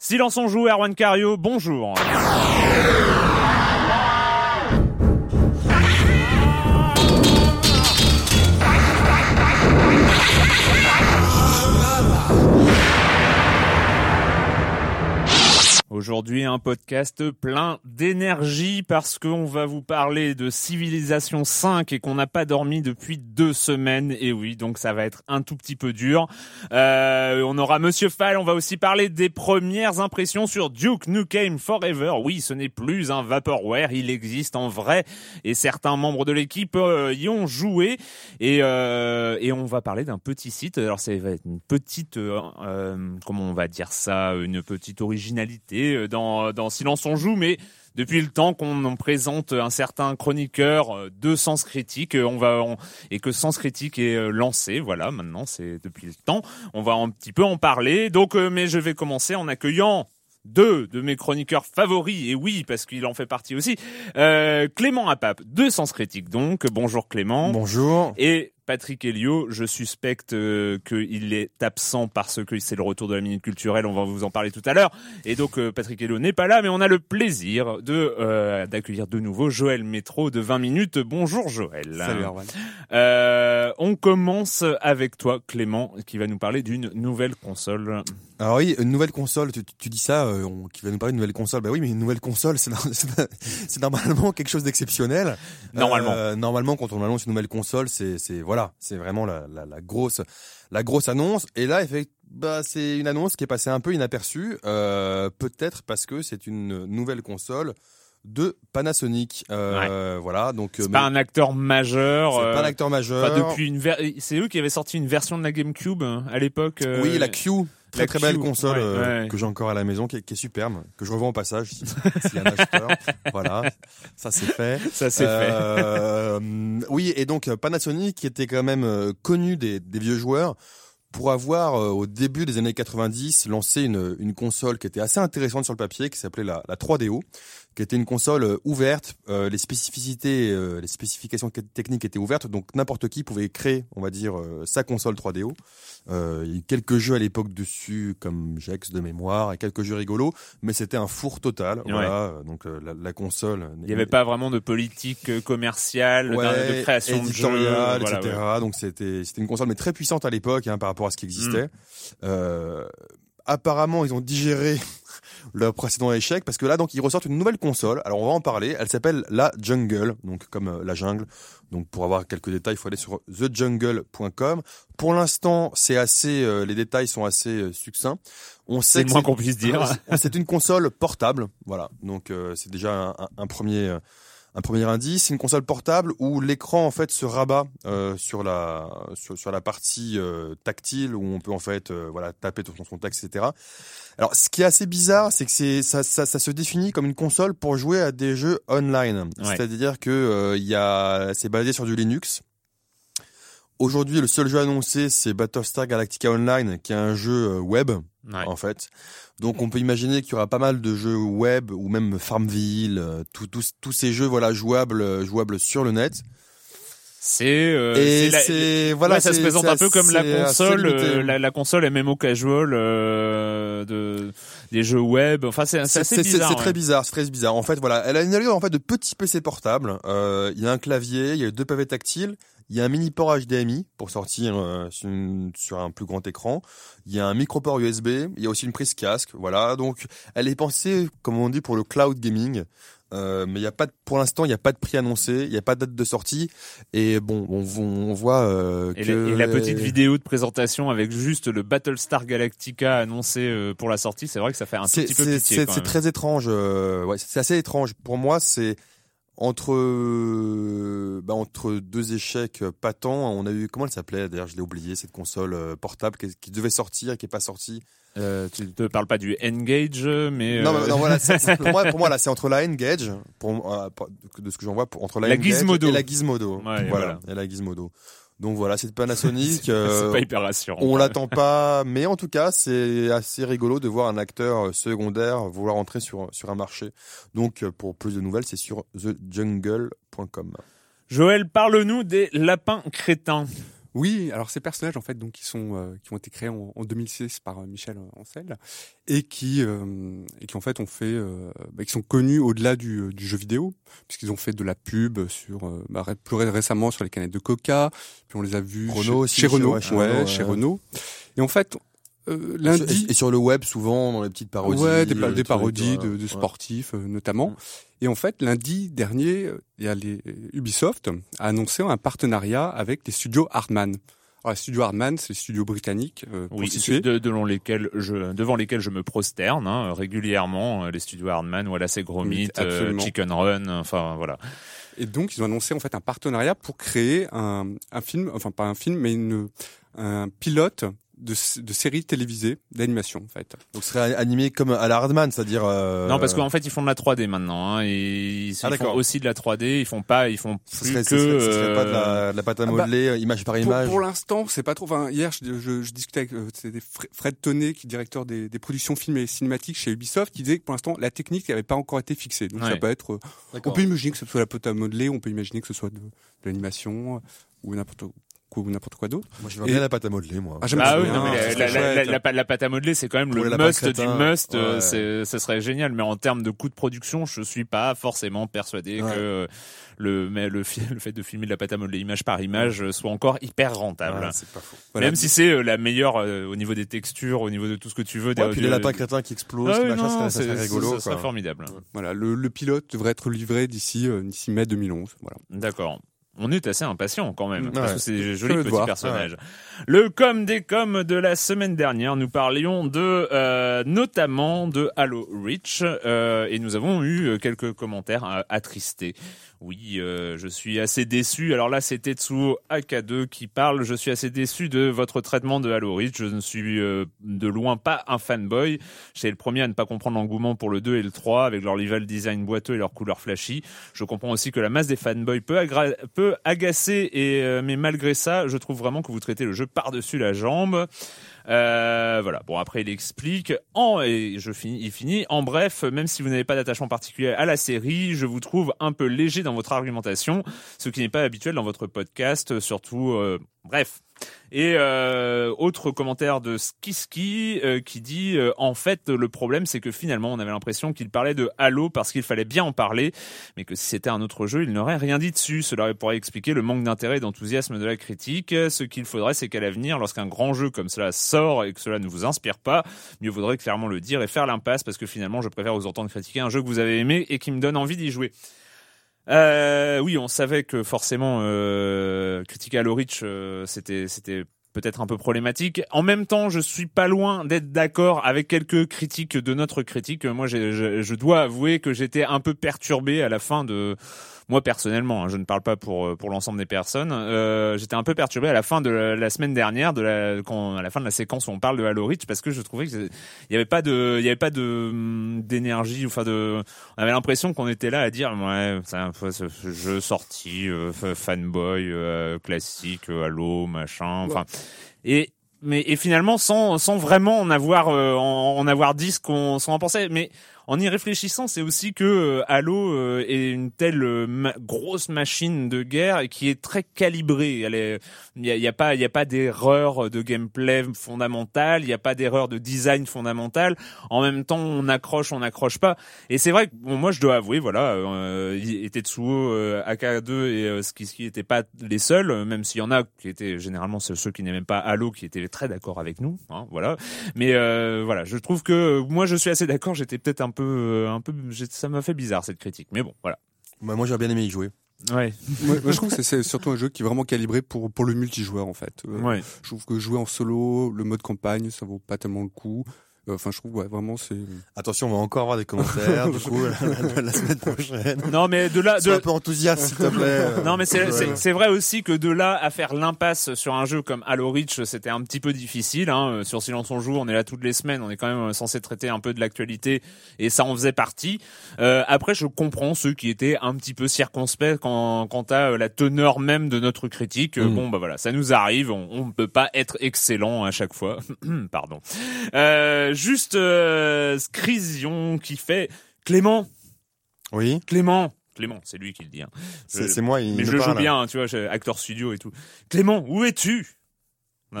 Silence on joue, Erwan Cario, bonjour. Aujourd'hui, un podcast plein d'énergie parce qu'on va vous parler de Civilisation 5 et qu'on n'a pas dormi depuis deux semaines. Et oui, donc ça va être un tout petit peu dur. Euh, on aura Monsieur Fall, on va aussi parler des premières impressions sur Duke Nukem Forever. Oui, ce n'est plus un vaporware, il existe en vrai et certains membres de l'équipe euh, y ont joué. Et, euh, et on va parler d'un petit site. Alors ça va être une petite, euh, euh, comment on va dire ça, une petite originalité euh, dans, dans Silence on joue, mais depuis le temps qu'on en présente un certain chroniqueur euh, de Sens Critique, euh, on va on- et que Sens Critique est euh, lancé, voilà, maintenant c'est depuis le temps, on va un petit peu en parler. Donc, mais je vais commencer en accueillant deux de mes chroniqueurs favoris, et oui, parce qu'il en fait partie aussi, euh, Clément Apap, de Sens Critique donc. Bonjour Clément. Bonjour. Et Patrick Helio, je suspecte euh, qu'il est absent parce que c'est le retour de la minute culturelle, on va vous en parler tout à l'heure. Et donc euh, Patrick Helio n'est pas là, mais on a le plaisir de euh, d'accueillir de nouveau Joël Métro de 20 minutes. Bonjour Joël. Salut Erwan. On commence avec toi Clément, qui va nous parler d'une nouvelle console. Alors oui, une nouvelle console, tu, tu dis ça, on- qui va nous parler d'une nouvelle console. Bah oui, mais une nouvelle console, c'est no- c'est- c'est normalement quelque chose d'exceptionnel. Normalement. Normalement, quand on annonce une nouvelle console, c'est c'est voilà, c'est vraiment la, la, la grosse la grosse annonce. Et là, bah, c'est une annonce qui est passée un peu inaperçue, euh, peut-être parce que c'est une nouvelle console de Panasonic. Euh, Voilà, donc C'est euh, pas un acteur majeur. c'est euh, pas un acteur majeur. depuis une ver- c'est eux qui avaient sorti une version de la GameCube à l'époque. Oui, la Q. Très la très Q, belle console ouais, euh, ouais. que j'ai encore à la maison, qui est, qui est superbe, que je revends au passage si- s'il y a un acheteur. voilà, ça c'est fait. Ça c'est fait. Euh, oui, et donc Panasonic qui était quand même euh, connu des, des vieux joueurs pour avoir euh, au début des années 90 lancé une, une console qui était assez intéressante sur le papier, qui s'appelait la, la 3DO, qui était une console euh, ouverte. Euh, les spécificités, euh, les spécifications techniques étaient ouvertes, donc n'importe qui pouvait créer, on va dire, euh, sa console 3DO. Euh, il y a eu quelques jeux à l'époque dessus, comme Jex de mémoire, et quelques jeux rigolos, mais c'était un four total. Ouais. Voilà, donc la, la console. Il n'y avait pas vraiment de politique commerciale, de création de jeux, voilà, etc. ouais. Donc c'était c'était une console mais très puissante à l'époque hein, par rapport à ce qui existait. Mm. Apparemment, ils ont digéré leur précédent échec parce que là donc ils ressortent une nouvelle console. Alors on va en parler. Elle s'appelle la Jungle, donc comme euh, la jungle. Donc pour avoir quelques détails, il faut aller sur thejungle.com. Pour l'instant, c'est assez, euh, les détails sont assez euh, succincts. On C'est sait le moins qu'on puisse dire. c'est une console portable, voilà. Donc euh, c'est déjà un, un- un premier, euh, Un premier indice, c'est une console portable où l'écran en fait se rabat euh, sur la sur, sur la partie euh, tactile où on peut en fait euh, voilà taper sur son texte, etc. Alors, ce qui est assez bizarre, c'est que c'est ça, ça, ça, se définit comme une console pour jouer à des jeux online. C'est-à-dire que il y a c'est basé sur du Linux. Aujourd'hui, le seul jeu annoncé, c'est Battlestar Galactica Online, qui est un jeu web, en fait. Donc on peut imaginer qu'il y aura pas mal de jeux web ou même Farmville, euh, tous ces jeux voilà jouables euh, jouables sur le net. C'est euh, c'est voilà ça se présente un peu comme la console la, la, console MMO casual euh, de des jeux web. Enfin c'est assez bizarre c'est très bizarre c'est très bizarre. En fait voilà elle a une allure en fait de petits PC portables euh, il y a un clavier il y a deux pavés tactiles il y a un mini port HDMI pour sortir euh, sur, un plus grand écran. Il y a un micro port USB. Il y a aussi une prise casque. Voilà. Donc, elle est pensée, comme on dit, pour le cloud gaming. Euh, mais il y a pas de, pour l'instant il n'y a pas de prix annoncé, il n'y a pas de date de sortie et bon on, on voit euh, et, que... la, petite vidéo de présentation avec juste le Battlestar Galactica annoncé euh, pour la sortie, c'est vrai que ça fait un petit peu pitié. C'est très étrange, euh, ouais, c'est assez étrange. Pour moi c'est entre euh, bah, entre deux échecs patents, on a eu comment elle s'appelait d'ailleurs, je l'ai oublié cette console euh, portable qui, devait sortir et qui est pas sortie? Euh, tu te parles pas du Engage, mais non, non, voilà, pour moi, pour moi là, c'est entre la Engage, pour, euh, de ce que j'en vois, entre la, la Gizmodo. et la Gizmodo. voilà, voilà, et la Gizmodo. Donc voilà, c'est Panasonic. c'est euh, pas hyper rassurant. On l'attend pas, mais en tout cas, c'est assez rigolo de voir un acteur secondaire vouloir entrer sur sur un marché. Donc pour plus de nouvelles, c'est sur thejungle.com. Joël, parle-nous des lapins crétins. Oui, alors ces personnages en fait donc qui sont euh, qui ont été créés en, 2006 par euh, Michel Ancel et qui euh, et qui en fait ont fait bah, qui sont connus au-delà du, du, jeu vidéo puisqu'ils ont fait de la pub sur bah, plus récemment sur les canettes de Coca puis on les a vus Renault chez, Renault, ouais, chez Renault. Et en fait lundi et sur le web souvent dans les petites parodies ouais des, des parodies de, de, sportifs notamment mm. Et en fait, lundi dernier, il y a les, Ubisoft a annoncé un partenariat avec les studios Hardman. Alors, les studios Hardman, c'est les studios britanniques. Euh, oui, de, devant lesquels je devant lesquels je me prosterne hein, régulièrement. Euh, les studios Hardman, voilà, c'est Gromit, euh, Chicken Run, enfin voilà. Et donc, ils ont annoncé en fait un partenariat pour créer un, un film, enfin pas un film, mais une, un pilote de, de séries télévisées d'animation en fait. Donc ce serait animé comme à la Hardman, c'est-à-dire euh... Non, parce qu'en fait ils font de la 3D maintenant. Hein, et ils, ah, font aussi de la 3D. Ils font pas, ils font plus que. Ce serait, pas de la, de la pâte à ah, bah, modeler, euh, image par image. Pour, l'instant, c'est pas trop. Enfin, hier, je, je, je discutais avec euh, Fred Tonnet, qui est directeur des, des, productions films et cinématiques chez Ubisoft, qui disait que pour l'instant la technique n'avait pas encore été fixée. Donc ça peut être. Euh, on peut imaginer que ce soit la pâte à modeler, on peut imaginer que ce soit de, de l'animation ou n'importe ou n'importe quoi d'autre. Moi, je veux bien la pâte à modeler, moi. Ah, ah oui, non, mais la, la, la, la, pâte à modeler, c'est quand même le must du must. Euh, ouais. Ce serait génial, mais en termes de coût de production, je suis pas forcément persuadé ouais. que le, mais le, le, fait de filmer de la pâte à modeler image par image soit encore hyper rentable. Ouais, c'est pas faux. Voilà. Même si c'est euh, la meilleure euh, au niveau des textures, au niveau de tout ce que tu veux. Ouais, puis les lapins crétins qui explosent, ah, machin, non, ça, serait rigolo. Ça serait formidable. Voilà, le, le, pilote devrait être livré d'ici d'ici mai 2011. Voilà. D'accord on est assez impatient quand même, parce que c'est des jolis petits personnages. Le com des coms de la semaine dernière, nous parlions de euh, notamment de Halo Reach, euh, et nous avons eu quelques commentaires attristés. Oui, euh, je suis assez déçu. Alors là, c'est Tetsuo AK2 qui parle. Je suis assez déçu de votre traitement de Halo Reach. Je ne suis euh, de loin pas un fanboy. J'étais le premier à ne pas comprendre l'engouement pour le 2 et le 3 avec leur level design boiteux et leur couleur flashy. Je comprends aussi que la masse des fanboys peut, peut agacer, et, euh, mais malgré ça, je trouve vraiment que vous traitez le jeu par-dessus la jambe. Euh, voilà. Bon, après, il explique. En, et je finis, il finit. En bref, même si vous n'avez pas d'attachement particulier à la série, je vous trouve un peu léger dans votre argumentation, ce qui n'est pas habituel dans votre podcast, surtout, euh, bref. Et euh, autre commentaire de Skiski euh, qui dit euh, en fait le problème c'est que finalement on avait l'impression qu'il parlait de Halo parce qu'il fallait bien en parler, mais que si c'était un autre jeu il n'aurait rien dit dessus. Cela pourrait expliquer le manque d'intérêt et d'enthousiasme de la critique. Ce qu'il faudrait c'est qu'à l'avenir, lorsqu'un grand jeu comme cela sort et que cela ne vous inspire pas, mieux vaudrait clairement le dire et faire l'impasse parce que finalement je préfère vous entendre critiquer un jeu que vous avez aimé et qui me donne envie d'y jouer. Euh, oui, on savait que forcément euh, critiquer Halo Reach, euh, c'était c'était peut-être un peu problématique. En même temps, je suis pas loin d'être d'accord avec quelques critiques de notre critique. Moi, je dois avouer que j'étais un peu perturbé à la fin de moi personnellement, hein, je ne parle pas pour pour l'ensemble des personnes, j'étais un peu perturbé à la fin de la, semaine dernière, de la quand à la fin de la séquence où on parle de Halo Reach, parce que je trouvais qu'il y avait pas de il y avait pas de hum, d'énergie, enfin de, on avait l'impression qu'on était là à dire ouais, c'est un peu ce jeu sorti fanboy classique, Halo machin, enfin. Et mais et finalement sans sans vraiment en avoir en, en, avoir dit ce qu'on en pensait. Mais en y réfléchissant, c'est aussi que euh, Halo euh, est une telle euh, grosse machine de guerre et qui est très calibrée. Elle est, il y a, pas, il a pas d'erreur de gameplay fondamentale, il n'y a pas d'erreur de design fondamentale. En même temps, on accroche, on n'accroche pas. Et c'est vrai que bon, moi, je dois avouer, voilà, euh, Tetsuo, AK2 et Skiski n'étaient pas les seuls, même s'il y en a qui étaient généralement ceux qui n'aimaient pas Halo, qui étaient très d'accord avec nous, hein, voilà. Mais voilà, je trouve que moi, je suis assez d'accord. J'étais peut-être un peu, euh, un peu, ça m'a fait bizarre cette critique. Mais bon, voilà. Bah, moi, j'aurais bien aimé y jouer. Ouais. moi, je trouve que c'est surtout un jeu qui est vraiment calibré pour pour le multijoueur en fait. Euh, ouais. Je trouve que jouer en solo, le mode campagne, ça vaut pas tellement le coup. Euh, enfin, je trouve ouais, vraiment c'est. Attention, on va encore avoir des commentaires du coup la, la, semaine prochaine. Non, mais de là, de... un peu enthousiaste s'il te plaît. non, mais c'est c'est vrai aussi que de là à faire l'impasse sur un jeu comme Halo Reach, c'était un petit peu difficile. Hein. Sur Silence on joue, on est là toutes les semaines, on est quand même censé traiter un peu de l'actualité et ça en faisait partie. Euh, après, je comprends ceux qui étaient un petit peu circonspects quand quant à la teneur même de notre critique. Mm. Bon, bah voilà, ça nous arrive, on ne peut pas être excellent à chaque fois. Pardon. Euh, juste euh, Scrision qui fait Clément. Oui. Clément. Clément, c'est lui qui le dit. Hein. C'est moi. Il mais je joue bien, hein, tu vois, acteur studio et tout. Clément, où es-tu?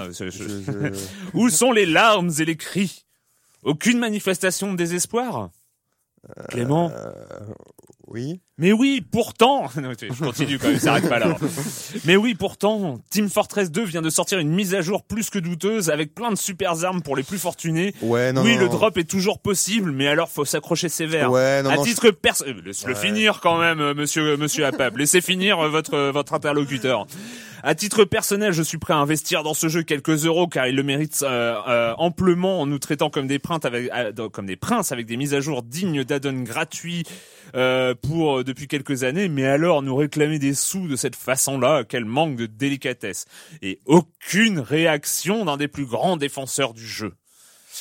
Où sont les larmes et les cris? Aucune manifestation de désespoir? Clément euh, Oui. Mais oui, pourtant, je continue quand même, ça arrête pas là. Mais oui, pourtant, Team Fortress 2 vient de sortir une mise à jour plus que douteuse avec plein de super armes pour les plus fortunés. Ouais, non, oui, non, le drop est toujours possible, mais alors faut s'accrocher sévère. Ouais, non, à titre personnel, euh, laisse-le finir quand même, euh, monsieur, monsieur Apap. Laissez finir votre, votre interlocuteur. À titre personnel, je suis prêt à investir dans ce jeu quelques euros car il le mérite euh, amplement en nous traitant comme des princes avec, des des mises à jour dignes d'addons gratuits euh, pour depuis quelques années, mais alors nous réclamer des sous de cette façon-là, quel manque de délicatesse. Et aucune réaction d'un des plus grands défenseurs du jeu.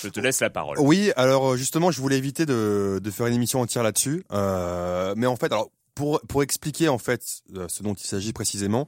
Je te laisse la parole. Oui, alors euh, justement, je voulais éviter de, de faire une émission entière là-dessus, euh, mais en fait, alors pour pour expliquer en fait euh, ce dont il s'agit précisément,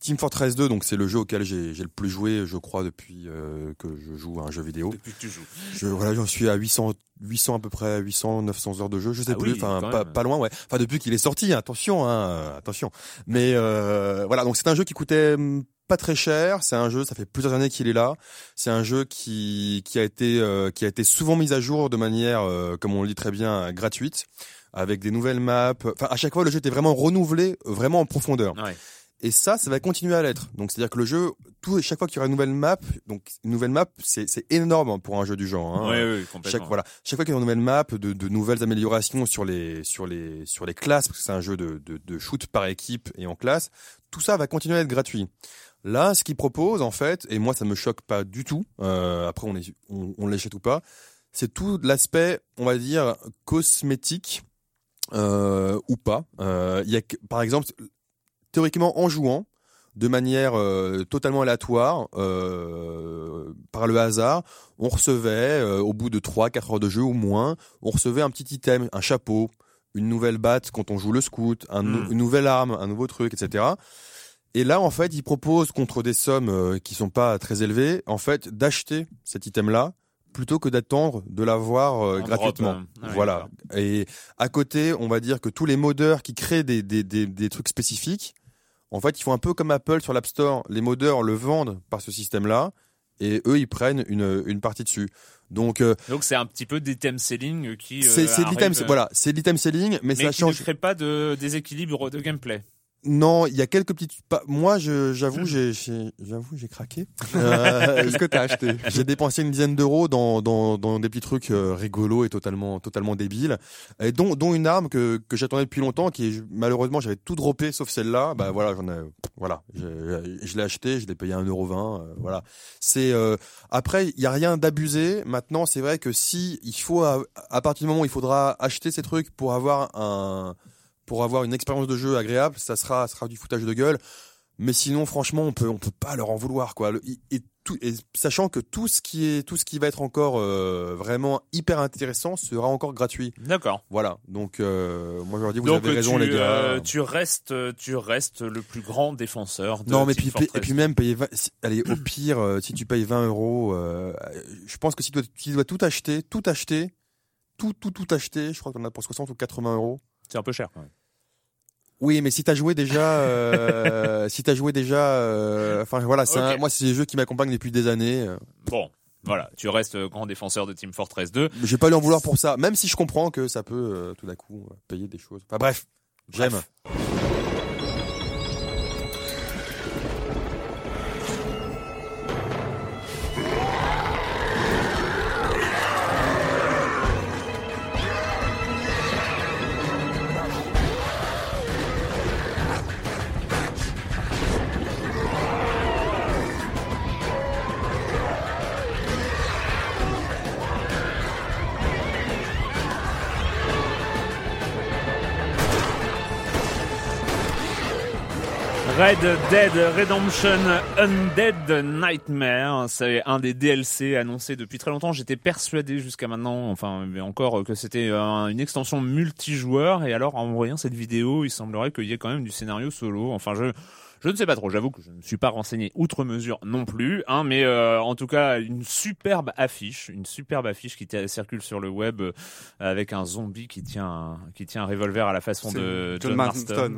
Team Fortress 2, donc c'est le jeu auquel j'ai le plus joué, je crois, depuis euh, que je joue à un jeu vidéo. Depuis que tu joues. Je, voilà, j'en suis à 800, 800 à peu près, 800, 900 heures de jeu, je sais ah plus, oui, enfin quand pas, loin, ouais. Enfin depuis qu'il est sorti, hein, attention, hein, attention. Mais euh, voilà, donc c'est un jeu qui coûtait hum, pas très cher. C'est un jeu, ça fait plusieurs années qu'il est là. C'est un jeu qui qui a été euh, qui a été souvent mis à jour de manière, comme on le dit très bien, gratuite, avec des nouvelles maps. Enfin, à chaque fois, le jeu était vraiment renouvelé, vraiment en profondeur. Ouais. Et ça, ça va continuer à l'être. Donc, c'est-à-dire que le jeu, tout, chaque fois qu'il y aura une nouvelle map, donc une nouvelle map, c'est, énorme pour un jeu du genre. Hein. Oui, oui, complètement. Chaque, voilà, chaque fois qu'il y a une nouvelle map, de, de nouvelles améliorations sur les, sur les, sur les classes, parce que c'est un jeu de, de, de shoot par équipe et en classe, tout ça va continuer à être gratuit. Là, ce qu'il propose, en fait, et moi, ça me choque pas du tout. Euh, après, on, est, on, on l'achète ou pas. C'est tout l'aspect, on va dire, cosmétique euh, ou pas. Euh, il y a, par exemple, théoriquement en jouant de manière euh, totalement aléatoire euh, par le hasard, on recevait euh, au bout de 3 4 heures de jeu ou moins, on recevait un petit item, un chapeau, une nouvelle batte quand on joue le scout, un, Mm. une nouvelle arme, un nouveau truc, etc. Et là, en fait, ils proposent contre des sommes euh, qui sont pas très élevées, en fait, d'acheter cet item-là plutôt que d'attendre de l'avoir euh, En gratuitement. drop, euh, ouais, voilà. Et à côté, on va dire que tous les modeurs qui créent des, des, des, des trucs spécifiques, en fait, ils font un peu comme Apple sur l'App Store. Les modeurs le vendent par ce système-là, et eux, ils prennent une, une partie dessus. Donc, euh, Donc c'est un petit peu d'item selling qui. euh, c'est l'item, voilà, c'est l'item selling, mais, Mais ça qui ne change. crée pas de déséquilibre de gameplay. Non, il y a quelques petites. Moi, j'avoue, j'ai, j'avoue, j'ai craqué. Euh, Qu'est-ce que t'as acheté? J'ai dépensé une dizaine d'euros dans, dans, dans des petits trucs euh, rigolos et totalement, totalement débiles, et dont, dont une arme que, que j'attendais depuis longtemps, qui malheureusement j'avais tout droppé sauf celle-là. Bah voilà, j'en ai, voilà, je, je l'ai acheté, je l'ai payé 1,20€, euh, voilà. C'est euh, après, il y a rien d'abusé. Maintenant, c'est vrai que si il faut, à, à partir du moment où il faudra acheter ces trucs pour avoir un pour avoir une expérience de jeu agréable, ça sera, ça sera du foutage de gueule. Mais sinon, franchement, on peut, on peut pas leur en vouloir, quoi. Et, tout, et sachant que tout ce qui est, tout ce qui va être encore euh, vraiment hyper intéressant sera encore gratuit. D'accord. Voilà. Donc, euh, moi, je leur dis, vous Donc avez raison, tu, les gars. euh, tu restes, tu restes le plus grand défenseur. De non, mais Team puis, et puis même payer 20, si- allez, au pire, si tu payes 20 euros, je pense que si tu dois, tu dois tout acheter, tout acheter, tout, tout, tout acheter, je crois qu'on a pour 60 ou 80 euros. c'est un peu cher. Même. Oui, mais si t'as joué déjà, euh, si t'as joué déjà, euh, enfin voilà, c'est un- moi c'est des jeux qui m'accompagnent depuis des années. euh, Bon, voilà, tu restes euh, grand défenseur de Team Fortress 2. Je vais pas lui en vouloir pour ça, même si je comprends que ça peut euh, tout d'un coup payer des choses. Enfin bref, j'aime. Bref. Dead Redemption Undead Nightmare, c'est un des DLC annoncés depuis très longtemps. J'étais persuadé jusqu'à maintenant, enfin mais encore que c'était euh, une extension multijoueur. Et alors en voyant cette vidéo, il semblerait qu'il y ait quand même du scénario solo. Enfin je je ne sais pas trop. J'avoue que je ne suis pas renseigné outre mesure non plus, hein, mais euh, en tout cas une superbe affiche, une superbe affiche qui circule sur le web euh, avec un zombie qui tient un, qui tient un revolver à la façon de John Marston.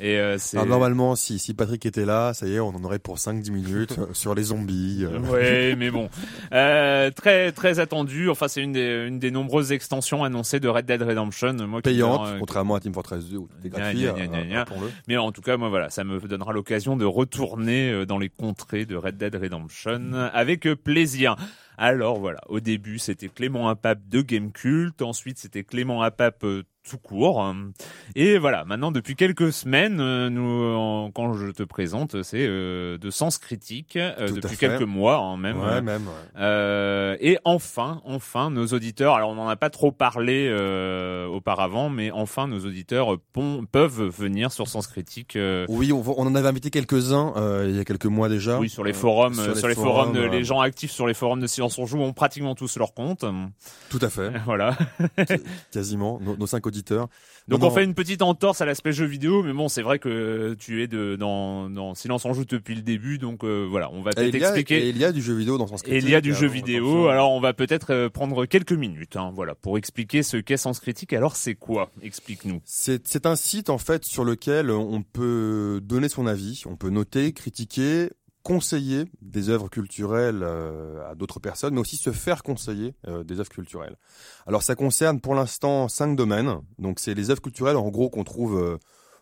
ouais. Et euh, c'est Alors, normalement, si si Patrick était là, ça y est, on en aurait pour 5-10 minutes euh, sur les zombies. euh. Ouais, mais bon, euh, très très attendu. Enfin, c'est une des une des nombreuses extensions annoncées de Red Dead Redemption. Moi, qui Payante, euh, contrairement à Team Fortress 2 où tout est Gna, gratuit. gna, gna, gna, gna. rappelons-le. Mais en tout cas, moi voilà, ça me donnera l'occasion de retourner euh, dans les contrées de Red Dead Redemption avec euh, plaisir. Alors voilà, au début c'était Clément Apap de Gamecult, ensuite c'était Clément Apap euh, tout court. Et voilà, maintenant depuis quelques semaines, euh, nous, en- quand je te présente, c'est euh, de Sens Critique, euh, depuis quelques mois hein, même. Ouais, même. ouais. Euh, et enfin, enfin, nos auditeurs. Alors, on n'en a pas trop parlé auparavant, mais enfin, nos auditeurs peuvent venir sur Sens Critique. Oui, on, on en avait invité quelques-uns euh, il y a quelques mois déjà. oui, sur les forums, sur les sur les forums, les gens actifs sur les forums de Silence on joue ont pratiquement tous leur compte. Tout à fait, voilà. quasiment, nos, nos cinq auditeurs. Donc Non, on non. fait une petite entorse à l'aspect jeu vidéo, mais bon, c'est vrai que tu es de, dans, dans Silence on joue depuis le début, donc euh, voilà, on va peut-être il, y a, expliquer. et il y a du jeu vidéo dans son Et il y a du jeu vidéo, alors on va peut-être euh, prendre quelques minutes, hein, voilà, pour expliquer ce qu'est Sens Critique. Alors c'est quoi? Explique-nous. C'est un site en fait sur lequel on peut donner son avis, on peut noter, critiquer, conseiller des œuvres culturelles euh, à d'autres personnes, mais aussi se faire conseiller euh, des œuvres culturelles. Alors ça concerne pour l'instant cinq domaines. Donc c'est les œuvres culturelles en gros qu'on trouve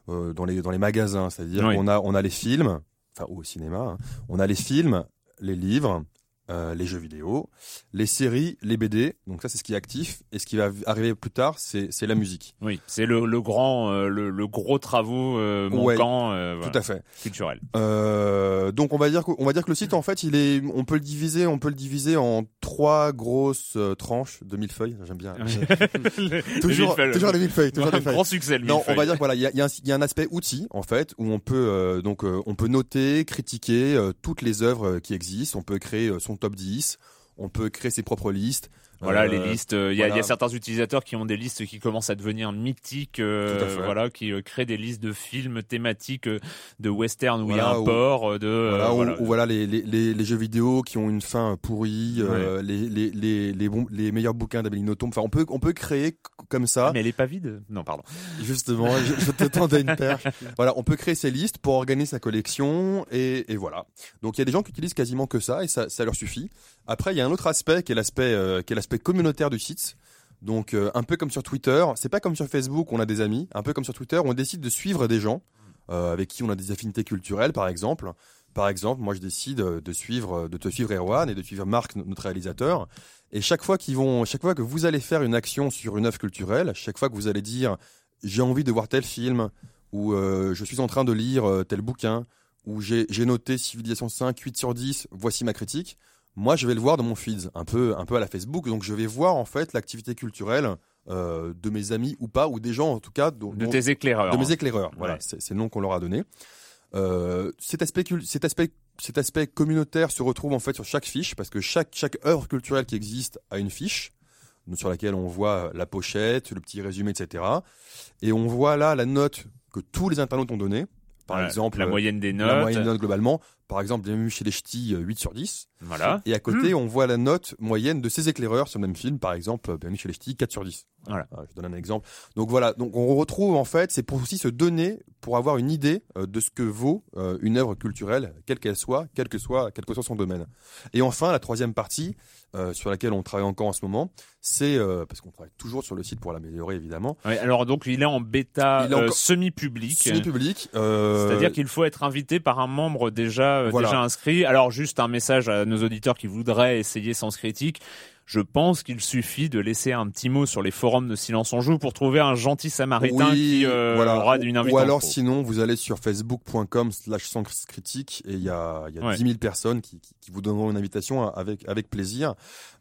euh, dans les dans les magasins, c'est-à-dire Oui. qu'on a on a les films, enfin au cinéma, hein. on a les films, les livres. Euh, les jeux vidéo, les séries, les BD, donc ça c'est ce qui est actif, et ce qui va arriver plus tard, c'est c'est la musique. Oui, c'est le, le grand, euh, le, le gros travaux euh, Ouais, manquant euh, voilà, Tout à fait. culturel. Euh, donc on va dire que, on va dire que le site en fait il est on peut le diviser on peut le diviser en trois grosses euh, tranches de mille feuilles. J'aime bien. Toujours millefeuille. toujours les mille feuilles toujours un les feuilles. grand succès le non on va dire voilà il y a, y a un, il y a un aspect outil en fait où on peut euh, donc euh, on peut noter critiquer euh, toutes les œuvres qui existent. On peut créer euh, top 10 on peut créer ses propres listes Voilà Euh, les listes. euh, Il y, a, y certains utilisateurs qui ont des listes qui commencent à devenir mythiques. euh, voilà, qui créent des listes de films thématiques de western où il y a un où- port de. Voilà, ou- voilà. les, les, les, les jeux vidéo qui ont une fin pourrie, euh, les, les, les, les, bons, les meilleurs bouquins d'Amélie Nothomb. Enfin, on peut, on peut créer comme ça. Mais elle est pas vide? Non, pardon. Justement, je, je te tendais une perche. Voilà, on peut créer ces listes pour organiser sa collection et, et voilà. Donc il y a des gens qui utilisent quasiment que ça et ça, ça leur suffit. Après, il y a un autre aspect qui est l'aspect, euh, qui est l'aspect communautaire du site. Donc euh, un peu comme sur Twitter, c'est pas comme sur Facebook, on a des amis. Un peu comme sur Twitter, on décide de suivre des gens euh, avec qui on a des affinités culturelles, par exemple. Par exemple, moi je décide euh, de suivre, de te suivre Erwan et de suivre Marc, notre réalisateur. Et chaque fois qu'ils vont, chaque fois que vous allez faire une action sur une œuvre culturelle, chaque fois que vous allez dire j'ai envie de voir tel film ou je suis en train de lire tel bouquin ou j'ai noté Civilisation 5 8 sur 10, voici ma critique. Moi, je vais le voir dans mon feed, un peu un peu à la Facebook, donc je vais voir en fait l'activité culturelle euh, de mes amis ou pas, ou des gens en tout cas dont, De tes éclaireurs. de mes éclaireurs. Voilà, Ouais. c'est c'est le nom qu'on leur a donné. Euh, cet aspect, cet aspect, cet aspect communautaire se retrouve en fait sur chaque fiche parce que chaque chaque œuvre culturelle qui existe a une fiche sur laquelle on voit la pochette, le petit résumé, etc. Et on voit là la note que tous les internautes ont donnée. Par Ouais, exemple, la euh, moyenne des la notes. moyenne des notes globalement. Par exemple, Bienvenue chez les Ch'tis, euh, 8 sur 10. Voilà. Et à côté, Hmm. on voit la note moyenne de ces éclaireurs sur le même film. Par exemple, euh, les Ch'tis, 4 sur 10. Voilà. Euh, Je donne un exemple. Donc voilà, donc on retrouve en fait, c'est pour aussi se donner, pour avoir une idée euh, de ce que vaut une œuvre culturelle, quelle qu'elle soit, quel que soit, quel que soit son domaine. Et enfin, la troisième partie, euh, sur laquelle on travaille encore en ce moment, c'est, euh, parce qu'on travaille toujours sur le site pour l'améliorer évidemment, Ouais, alors donc il est en bêta Il est euh, semi-public. semi-public. C'est-à-dire qu'il faut être invité par un membre déjà Voilà. déjà inscrit. Alors juste un message à nos auditeurs qui voudraient essayer Sens Critique. Je pense qu'il suffit de laisser un petit mot sur les forums de Silence on Joue pour trouver un gentil samaritain Oui, qui euh, voilà. aura une Ou invitation. alors sinon, vous allez sur facebook.com slash sans critique et il y a, y a Ouais. 10 000 personnes qui, qui, qui vous donneront une invitation avec, avec plaisir.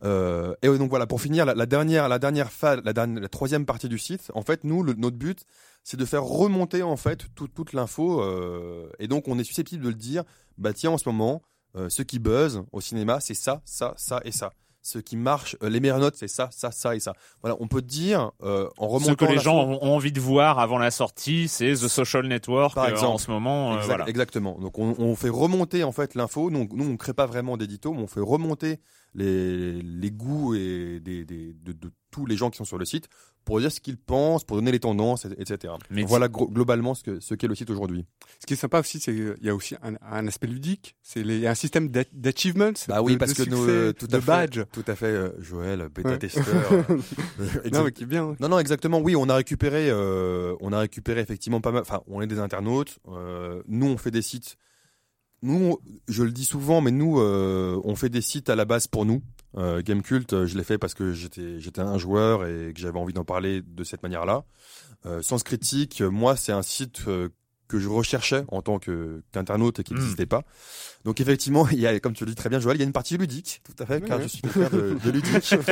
Euh, et donc voilà, pour finir, la, la dernière, la dernière phase, la, dernière, la troisième partie du site, en fait, nous, le- notre but, c'est de faire remonter en fait toute, toute l'info. euh, et donc, on est susceptible de le dire, bah tiens, en ce moment, euh, ce qui buzz au cinéma, c'est ça, ça, ça et ça. Ce qui marche, euh, les meilleures notes, c'est ça, ça, ça et ça. Voilà, on peut dire euh, en remontant Ce que les gens ont ont envie de voir avant la sortie, c'est The Social Network Par euh, exemple. en ce moment. euh, Exact- voilà. Exactement. Donc on, on fait remonter en fait l'info. Nous, on- nous on crée pas vraiment d'édito, mais on fait remonter les, les goûts et des, des- de, de tous les gens qui sont sur le site pour dire ce qu'ils pensent, pour donner les tendances, et- etc. Mais Donc voilà gro- globalement ce que ce qu'est le site aujourd'hui. Ce qui est sympa aussi, c'est qu'il y a aussi un, un aspect ludique. C'est les- il y a un système d'a- d'achievements. Bah oui, de- parce de que euh, tout à fait, badge. tout à fait, euh, Joël, bêta Ouais. testeur. euh, Non, mais qui est bien. hein. Non, non, exactement. Oui, on a récupéré, euh, on a récupéré effectivement pas mal. Enfin, on est des internautes. euh, nous, on fait des sites. Nous, je le dis souvent, mais nous, euh, on fait des sites à la base pour nous. Euh, Gamecult, euh, je l'ai fait parce que j'étais, un joueur et que j'avais envie d'en parler de cette manière-là. Euh, Sens critique, moi, c'est un site que je recherchais en tant qu'internaute et qui Mm. n'existait pas. Donc effectivement, il y a, comme tu le dis très bien, Joël, il y a une partie ludique, tout à fait, car je suis quelqu'un de, de ludique.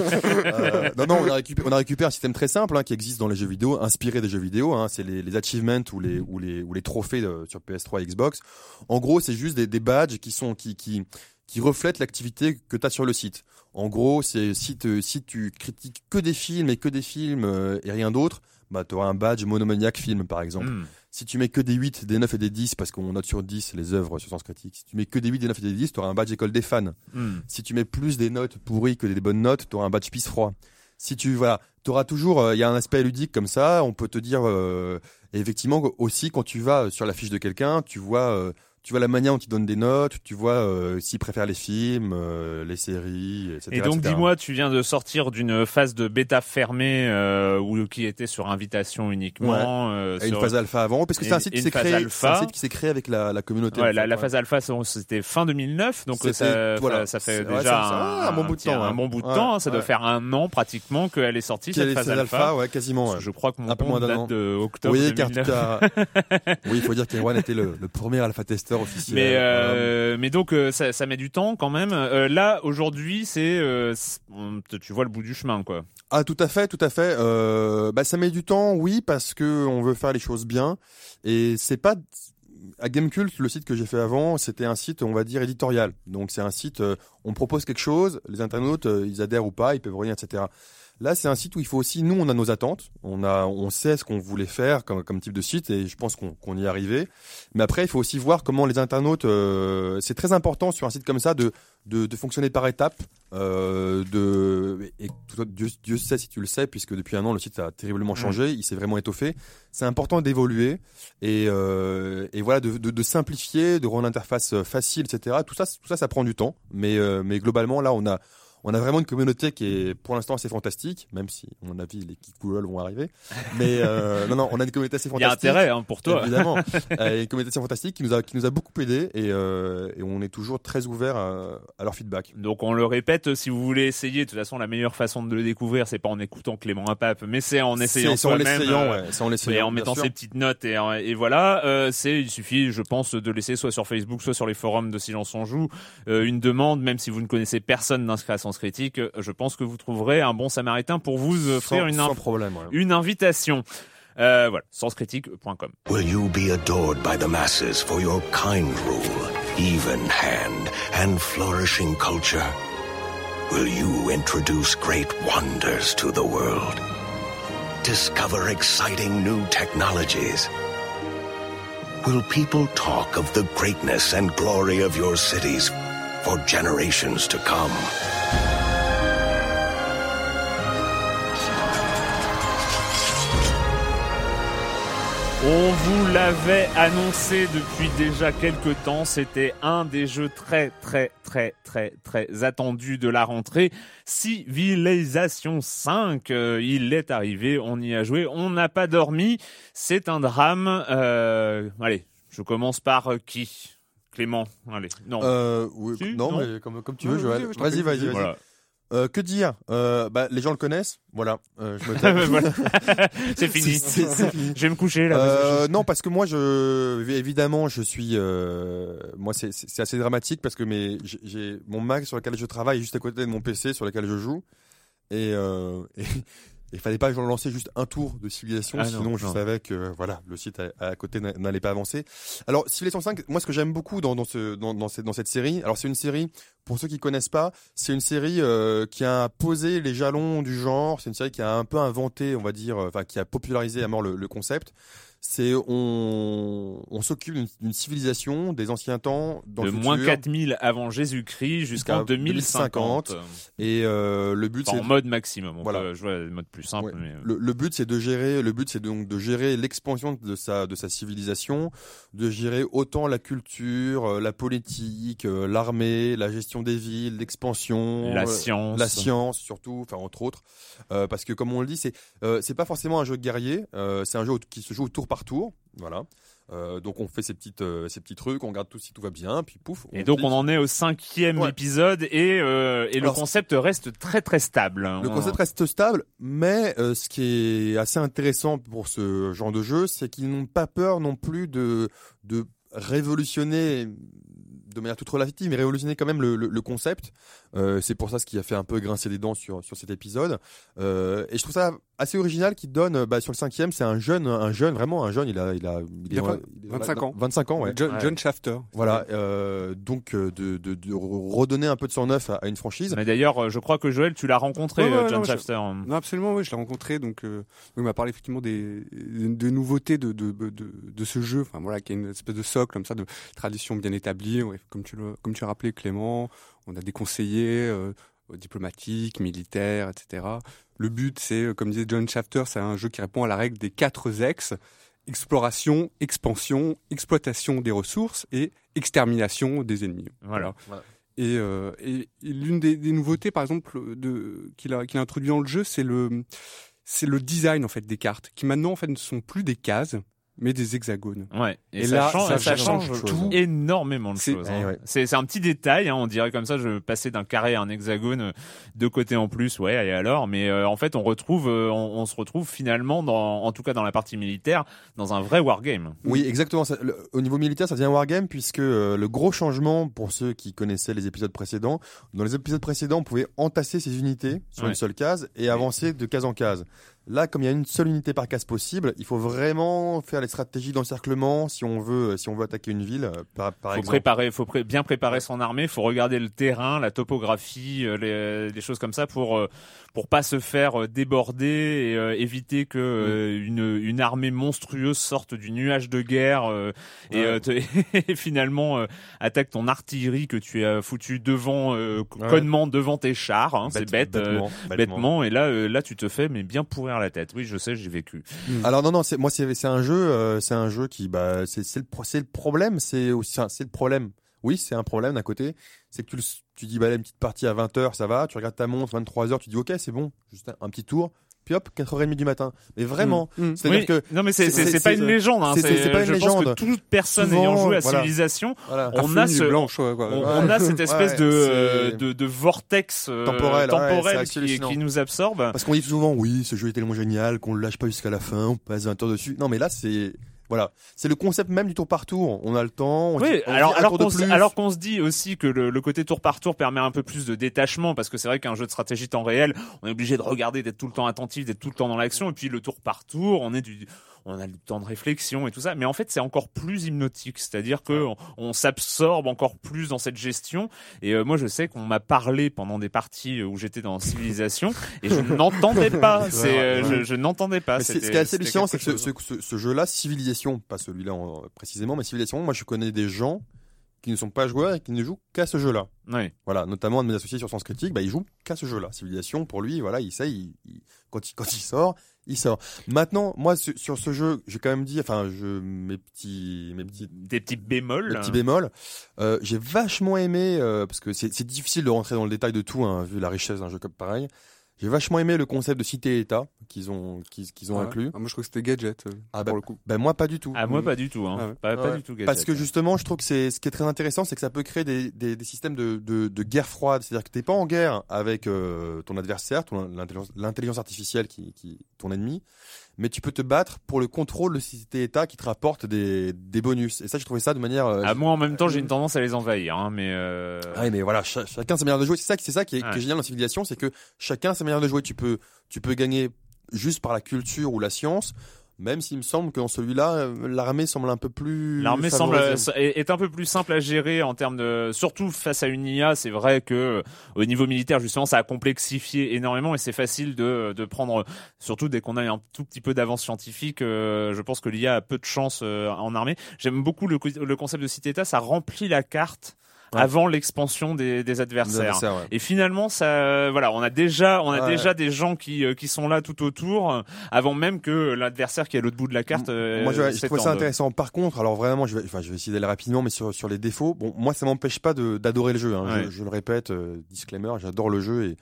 Euh, non, non, on a récupéré, on a récupéré un système très simple hein, qui existe dans les jeux vidéo, inspiré des jeux vidéo. Hein, c'est les, les achievements ou les ou les ou les trophées euh, sur PS3 et Xbox. En gros, c'est juste des, des badges qui sont qui qui qui reflètent l'activité que tu as sur le site. En gros, c'est si, te- si tu critiques que des films et que des films euh, et rien d'autre, bah tu auras un badge monomaniaque film par exemple. Hmm. Si tu mets que des 8, des 9 et des 10 parce qu'on note sur 10 les œuvres sur Sens Critique, si tu mets que des 8, des 9 et des 10, tu auras un badge école des fans. Hmm. Si tu mets plus des notes pourries que des bonnes notes, tu auras un badge pisse froid. Si tu voilà, tu auras toujours il y a un aspect ludique comme ça, on peut te dire euh, effectivement aussi quand tu vas sur la fiche de quelqu'un, tu vois euh, tu vois la manière dont il donne des notes, tu vois euh, s'il préfère les films, euh, les séries, etc. Et donc, dis-moi, tu viens de sortir d'une phase de bêta fermée euh, ou qui était sur invitation uniquement. euh, Et une sur- phase alpha avant, parce que c'est un site qui une s'est créé, un site qui s'est créé avec la, la communauté. Ouais, en la, fait, la ouais. phase alpha, c'était fin 2009, donc ça, voilà. ça fait ouais, déjà ça- un bon bout de temps, un ouais. bon bout de Ouais, temps. ça doit ouais. faire un an pratiquement qu'elle est sortie cette phase alpha. ouais, quasiment. Ouais. Je crois que mon Un peu moins compte d'un date an. de octobre Oui, car 2009. tu as... oui, il faut dire qu'Erwan était le, premier alpha officiel. Mais euh, mais donc euh, ça, ça met du temps quand même. Euh, là aujourd'hui c'est tu vois le bout du chemin quoi. Ah, tout à fait, tout à fait. Bah, ça met du temps, oui, parce que on veut faire les choses bien. Et c'est pas à Gamecult, le site que j'ai fait avant, c'était un site, on va dire, éditorial. Donc c'est un site, euh, on propose quelque chose, les internautes, euh, ils adhèrent ou pas, ils peuvent rien, etc. Là, c'est un site où il faut aussi, nous, on a nos attentes, on a, on sait ce qu'on voulait faire comme, comme type de site, et je pense qu'on y est arrivé. Mais après, il faut aussi voir comment les internautes, euh, c'est très important sur un site comme ça de, de, de fonctionner par étapes. Euh, de, et tout- Dieu, Dieu sait si tu le sais, puisque depuis un an, le site a terriblement changé, il s'est vraiment étoffé. C'est important d'évoluer et, euh, et voilà, de, de, de simplifier, de rendre l'interface facile, etc. Tout ça, tout ça, ça prend du temps. Mais, mais globalement, là, on a, on a vraiment une communauté qui est, pour l'instant, assez fantastique, même si, à mon avis, les Google vont arriver. Mais euh, non, non, on a une communauté assez Il y a fantastique. intérêt hein, pour toi. Évidemment, euh, une communauté assez fantastique qui nous a qui nous a beaucoup aidé et, euh, et on est toujours très ouvert à, à leur feedback. Donc on le répète, si vous voulez essayer, de toute façon la meilleure façon de le découvrir, c'est pas en écoutant Clément Impape, mais c'est en essayant C'est en soi-même. euh, ouais, c'est en l'essayant, et en mettant sûr. ses petites notes et, et voilà, euh, c'est il suffit, je pense, de laisser soit sur Facebook, soit sur les forums de Silence on joue euh, une demande, même si vous ne connaissez personne d'inscrit à Sens Sens Critique, je pense que vous trouverez un bon samaritain pour vous offrir Sans, une, sans problème. ouais. une invitation. Euh, voilà, senscritique.com. Will you be adored by the masses for your kind rule, even hand, and flourishing culture? Will you introduce great wonders to the world? Discover exciting new technologies? Will people talk of the greatness and glory of your cities for generations to come? On vous l'avait annoncé depuis déjà quelques temps, c'était un des jeux très très très très très attendus de la rentrée. Civilization 5, euh, il est arrivé, on y a joué, on n'a pas dormi, c'est un drame. Euh, allez, je commence par euh, qui? Clément, allez, non. Euh, oui, Si, non, non. mais comme, comme tu veux, Joël. vas-y, Vas-y, vas-y, voilà. Euh, que dire? Euh, bah, Les gens le connaissent. Voilà. Euh, c'est fini. Je vais me coucher là. Non, parce que moi, je évidemment, je suis. Moi, c'est- assez dramatique parce que mes, j'ai- mon Mac sur lequel je travaille est juste à côté de mon PC sur lequel je joue, et et- il fallait pas que j'en lançais juste un tour de civilisation, Ah non, sinon je non. savais que voilà, le site à, à côté n'a- n'allait pas avancer. Alors, Civilization 5, moi, ce que j'aime beaucoup dans, dans ce dans, dans cette dans cette série, alors c'est une série pour ceux qui connaissent pas, c'est une série euh, qui a posé les jalons du genre. C'est une série qui a un peu inventé, on va dire, euh, enfin qui a popularisé à mort le, le concept. C'est on, on s'occupe d'une- civilisation des anciens temps dans de le moins futur, 4000 avant Jésus-Christ jusqu'en Jusqu'à 2050. et euh, le but Enfin, c'est en mode maximum. On Voilà. peut jouer à mode plus simple. Ouais. Mais... euh, le, le but c'est de gérer le but c'est donc de gérer l'expansion de sa de sa civilisation de gérer autant la culture euh, la politique l'armée la gestion des villes l'expansion La science. la science surtout enfin entre autres Euh, parce que comme on le dit c'est euh, c'est pas forcément un jeu guerrier c'est un jeu qui se joue au tour par tour voilà Euh, donc on fait ces petites euh, ces petits trucs on regarde tout si tout va bien puis pouf Et donc clique. on en est au cinquième Ouais. épisode et, euh, et le concept reste très très stable. Le On- concept reste stable, mais ce qui est assez intéressant pour ce genre de jeu, c'est qu'ils n'ont pas peur non plus de, de révolutionner de manière toute relative, mais révolutionner quand même le, le, le concept. Euh, c'est pour ça ce qui a fait un peu grincer les dents sur, sur cet épisode. Euh, et je trouve ça assez original qui donne, euh, bah, sur le cinquième, c'est un jeune, un jeune, vraiment un jeune, il a, il a, Il a est- vingt- il est- 25 ans. 25 ans, ouais. John, Ouais. John Shafter. Voilà, euh, donc euh, de, de, de redonner un peu de sang neuf à, à une franchise. Mais d'ailleurs, euh, je crois que Joël, tu l'as rencontré, Ouais, ouais, John non, je- Shafter. Non, absolument, oui, je l'ai rencontré, donc euh, il m'a parlé effectivement des, des nouveautés de, de, de, de ce jeu, enfin voilà, qui est une espèce de socle comme ça, de tradition bien établie, ouais, comme tu le, comme tu as rappelé Clément, on a des conseillers euh, diplomatiques, militaires, etc. Le but, c'est, euh, comme disait John Shafter, c'est un jeu qui répond à la règle des quatre X exploration, expansion, exploitation des ressources et extermination des ennemis. Voilà. Et, euh, et, et l'une des, des nouveautés, par exemple, de, qu'il a, qu'il a introduit dans le jeu, c'est le, c'est le design en fait des cartes, qui maintenant en fait ne sont plus des cases, mais des hexagones. Ouais. Et, Et ça, là, change, ça ça change change tout. énormément de C'est- choses. Eh hein. ouais. C'est c'est un petit détail, hein, on dirait comme ça, je passais d'un carré à un hexagone, euh, deux côtés en plus, ouais, et alors, mais euh, en fait, on retrouve, euh, on, on se retrouve finalement, dans, en tout cas dans la partie militaire, dans un vrai wargame. Oui, exactement. Ça- le- au niveau militaire, ça devient un wargame puisque euh, le gros changement pour ceux qui connaissaient les épisodes précédents, dans les épisodes précédents, on pouvait entasser ses unités sur Ouais. une seule case et avancer de case en case. Là, comme il y a une seule unité par case possible, il faut vraiment faire les stratégies d'encerclement si on veut, si on veut attaquer une ville, euh, par, par faut exemple. préparer, faut pré- bien préparer son armée, faut regarder le terrain, la topographie, euh, les, des choses comme ça pour euh, pour pas se faire euh, déborder et euh, éviter que euh, une une armée monstrueuse sorte du nuage de guerre euh, et, Ouais. euh, te- et finalement euh, attaque ton artillerie que tu as foutu devant euh, Ouais. connement devant tes chars. hein, c'est Bête- bête. euh, bêtement, bêtement. Bêtement et là euh, là tu te fais mais bien pourrir la tête. Oui, je sais, j'ai vécu. Alors non non, c'est moi c'est c'est un jeu, euh, c'est un jeu qui bah c'est c'est le le problème, c'est aussi un- c'est le problème. Oui, c'est un problème d'un côté, c'est que tu le, tu dis bah là, une petite partie à 20h, ça va, tu regardes ta montre 23h, tu dis OK, c'est bon, juste un, un petit tour. Puis hop, 4h30 du matin. Mais vraiment, Mm. c'est-à-dire Oui. que non mais c'est pas une légende. Hein, c'est- pas une je pense que légende. toute personne Souvent, ayant joué à voilà. Civilisation voilà. on a ce- blanche, ouais, quoi. on, Ouais. on a cette espèce Ouais, de, euh, de de vortex euh, Temporel, qui nous absorbe. Parce qu'on dit souvent, oui, ce jeu est tellement génial qu'on le lâche pas jusqu'à la fin, on passe 20 heures dessus. Non, mais là, c'est Voilà, c'est le concept même du tour par tour. On a le temps. On Oui, dit- on alors qu'on se- alors qu'on se dit aussi que le, le côté tour par tour permet un peu plus de détachement parce que c'est vrai qu'un jeu de stratégie temps réel, on est obligé de regarder, d'être tout le temps attentif, d'être tout le temps dans l'action et puis le tour par tour, on est du on a le temps de réflexion et tout ça, mais en fait c'est encore plus hypnotique, c'est-à-dire que on, on s'absorbe encore plus dans cette gestion. Et euh, moi je sais qu'on m'a parlé pendant des parties où j'étais dans Civilisation et je n'entendais pas, C'est euh, je, je n'entendais pas. Ce qui est assez hallucinant, c'est que ce, ce- ce- jeu-là, Civilisation, pas celui-là en- précisément, mais Civilisation, moi je connais des gens qui ne sont pas joueurs et qui ne jouent qu'à ce jeu-là. Ouais. Voilà, notamment un de mes associés sur Sens Critique, bah, il joue qu'à ce jeu-là. Civilisation, pour lui, voilà, il sait, il, il- quand, il, quand il sort, il sort. Maintenant, moi, sur, sur ce jeu, j'ai quand même dit, enfin, je, mes petits, mes petits, des petits bémols. mes petits bémols, euh, j'ai vachement aimé, euh, parce que c'est c'est difficile de rentrer dans le détail de tout, hein, vu la richesse d'un jeu comme pareil. J'ai vachement aimé le concept de cité-état qu'ils ont, qu'ils qu'ils ont Ouais. inclus. Ah, moi, je crois que c'était Gadget, euh, Ah, bah, pour le coup. Ben moi, pas du tout. Ah moi pas du tout, hein. Ah ouais. pas, pas Ouais. du tout. Gadget. Parce que justement, je trouve que c'est ce qui est très intéressant, c'est que ça peut créer des, des, des systèmes de, de, de guerre froide. C'est-à-dire que t'es pas en guerre avec euh, ton adversaire, ton l'intelligence- l'intelligence artificielle qui, qui ton ennemi, mais tu peux te battre pour le contrôle de cité-état qui te rapporte des, des bonus. Et ça, j'ai trouvé ça de manière. euh, Ah, moi en même temps j'ai une tendance à les envahir, hein, mais euh... Ah oui, mais voilà, cha- chacun sa manière de jouer. C'est ça, qui- c'est ça qui est, qui est génial dans Civilisation, c'est que chacun sa manière de jouer. Tu peux, tu peux gagner juste par la culture ou la science, même s'il me semble que dans celui-là, euh, l'armée semble un peu plus. L'armée semble favorisée. est, un peu plus simple à gérer en termes de, surtout face à une IA. C'est vrai que euh, au niveau militaire justement, ça a complexifié énormément et c'est facile de, de prendre, surtout dès qu'on a un tout petit peu d'avance scientifique. euh, je pense que l'IA a peu de chance euh, en armée. J'aime beaucoup le, le concept de cité-état. Ça remplit la carte Ouais. avant l'expansion des, des Des adversaires. ouais. Et finalement, ça, euh, voilà, on a déjà, on a déjà des gens qui euh, qui sont là tout autour, euh, avant même que l'adversaire qui est à l'autre bout de la carte. euh, Moi, je, je trouve ça intéressant. Par contre, alors vraiment, je vais, enfin, je vais essayer d'aller rapidement, mais sur, sur les défauts, bon, moi, ça m'empêche pas d'adorer le jeu. Hein. Je, je le répète, euh, disclaimer, j'adore le jeu et,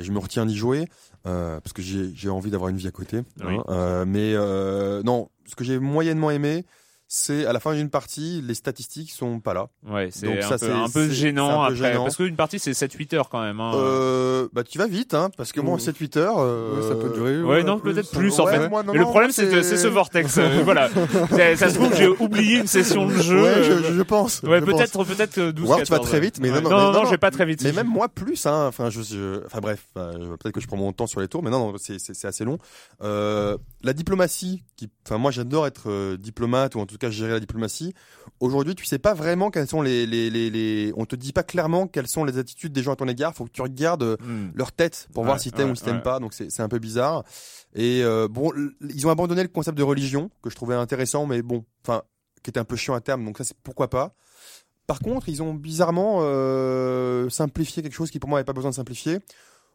et je me retiens d'y jouer euh, parce que j'ai j'ai envie d'avoir une vie à côté. Oui. hein. Euh, mais euh, non, ce que j'ai moyennement aimé, c'est à la fin d'une partie, les statistiques sont pas là. Ouais, c'est Donc un, ça, peu, c'est- un peu gênant c'est un peu après. gênant. Parce qu'une partie, c'est 7-8 heures quand même. Hein. Euh, bah, tu vas vite, hein, parce que moi, Ouh. 7-8 heures. euh, Ouais, ça peut durer. Ouais, non, peut-être plus en ouais, fait. moi, non, Mais le problème, c'est c'est ce vortex. euh, voilà. Ça, se trouve, j'ai oublié une session de jeu. Ouais, je, euh, je pense. ouais, peut-être, peut-être euh, 12 Ou tu vas 14, très vite, mais non, non, non, non, je vais pas très vite. Mais même moi plus, hein. Enfin, je, enfin bref, peut-être que je prends mon temps sur les tours, mais non, non, c'est, assez long. Euh, la diplomatie, qui, enfin moi j'adore être diplomate ou en tout cas gérer la diplomatie. Aujourd'hui, tu sais pas vraiment quelles sont les, les, les, les, on te dit pas clairement quelles sont les attitudes des gens à ton égard. Faut que tu regardes Hmm. leur tête pour Ouais, voir si t'aimes ouais, ou si t'aimes ouais. pas. Donc c'est, un peu bizarre. Et euh, bon, ils ont abandonné le concept de religion que je trouvais intéressant, mais bon, enfin, qui était un peu chiant à terme. Donc ça, c'est pourquoi pas. Par contre, ils ont bizarrement euh, simplifié quelque chose qui pour moi n'avait pas besoin de simplifier.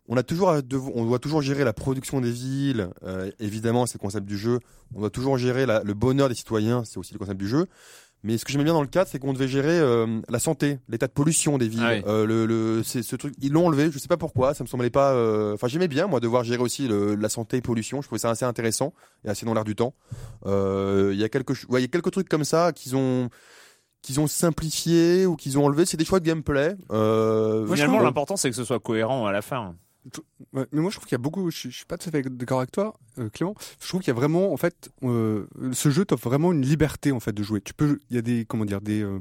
On a toujours, à on doit toujours gérer la production des villes. euh, évidemment, c'est le concept du jeu. On doit toujours gérer la- le bonheur des citoyens. C'est aussi le concept du jeu. Mais ce que j'aimais bien dans le cadre, c'est qu'on devait gérer euh, la santé, l'état de pollution des villes. Ah oui. Euh, le, le, c'est ce truc, ils l'ont enlevé. Je sais pas pourquoi. Ça me semblait pas. euh, Enfin, j'aimais bien moi devoir gérer aussi le- la santé et pollution. Je trouvais ça assez intéressant et assez dans l'air du temps. Euh, Il y a quelques, ouais, y a quelques trucs comme ça qu'ils ont qu'ils ont simplifié ou qu'ils ont enlevé. C'est des choix de gameplay. Euh, Finalement, l'important, c'est que ce soit cohérent à la fin. Mais moi je trouve qu'il y a beaucoup, je, je suis pas tout à fait d'accord avec toi, euh, Clément. Je trouve qu'il y a vraiment, en fait, euh, ce jeu t'offre vraiment une liberté en fait de jouer. Tu peux, il y a des, comment dire, des, euh,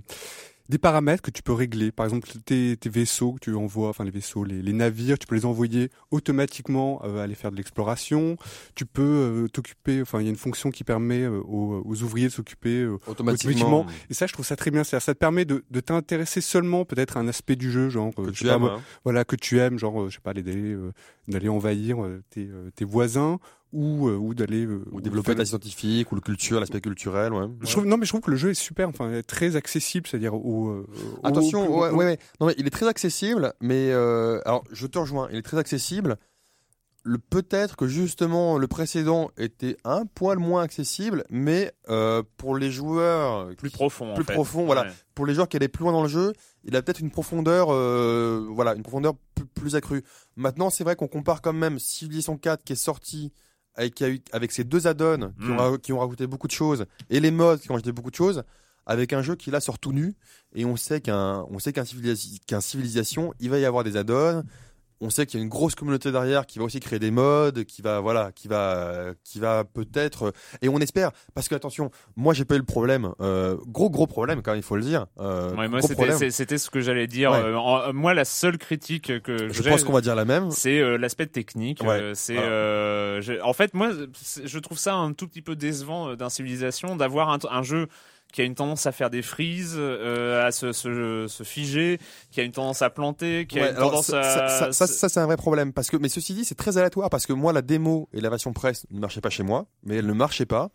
des paramètres que tu peux régler. Par exemple, tes, tes vaisseaux que tu envoies, enfin les vaisseaux, les, les navires, tu peux les envoyer automatiquement euh, aller faire de l'exploration. Tu peux euh, t'occuper, enfin il y a une fonction qui permet euh, aux, aux ouvriers de s'occuper euh, automatiquement. Et ça, je trouve ça très bien. C'est-à-dire, ça te permet de, de t'intéresser seulement peut-être à un aspect du jeu, genre euh, Que tu pas aimes, hein. voilà que tu aimes, genre euh, je sais pas, aller d'aller euh, d'aller envahir tes, euh, tes voisins ou euh, ou d'aller euh, ou développer la scientifique ou le culture, l'aspect culturel. Ouais. Je trouve, non, mais je trouve que le jeu est super, enfin très accessible, c'est-à-dire au, euh, au- Attention, au- ouais, ouais, ouais. Non, mais il est très accessible, mais euh, alors je te rejoins, il est très accessible. Le peut-être que justement le précédent était un poil moins accessible, mais euh, pour les joueurs Plus qui- profond. en plus fait. profond, voilà. Ouais. pour les joueurs qui allaient plus loin dans le jeu, il a peut-être une profondeur, euh, voilà, une profondeur plus, plus accrue. Maintenant, c'est vrai qu'on compare quand même Civilization 4 qui est sorti avec, avec ses deux add-ons qui, ont, qui ont rajouté beaucoup de choses et les mods qui ont rajouté beaucoup de choses, avec un jeu qui là sort tout nu et on sait qu'un on sait qu'un civilisa- qu'un civilisation, il va y avoir des add-ons. On sait qu'il y a une grosse communauté derrière qui va aussi créer des modes, qui va voilà, qui va qui va peut-être et on espère parce que attention, moi j'ai pas eu le problème, euh, gros gros problème quand même, il faut le dire. Euh, Ouais, moi, c'était- ce que j'allais dire. Ouais. Euh, en- moi, la seule critique que Je pense qu'on va dire la même. c'est euh, l'aspect technique. Ouais. Euh, c'est, euh, en fait, moi, je trouve ça un tout petit peu décevant euh, d'un civilisation d'avoir un, un jeu qui a une tendance à faire des frises, euh, à se, se, se figer, qui a une tendance à planter, qui a une tendance ça, à ça, ça, ça, c'est un vrai problème parce que mais ceci dit c'est très aléatoire parce que moi la démo et la version presse ne marchaient pas chez moi mais elles ne marchaient pas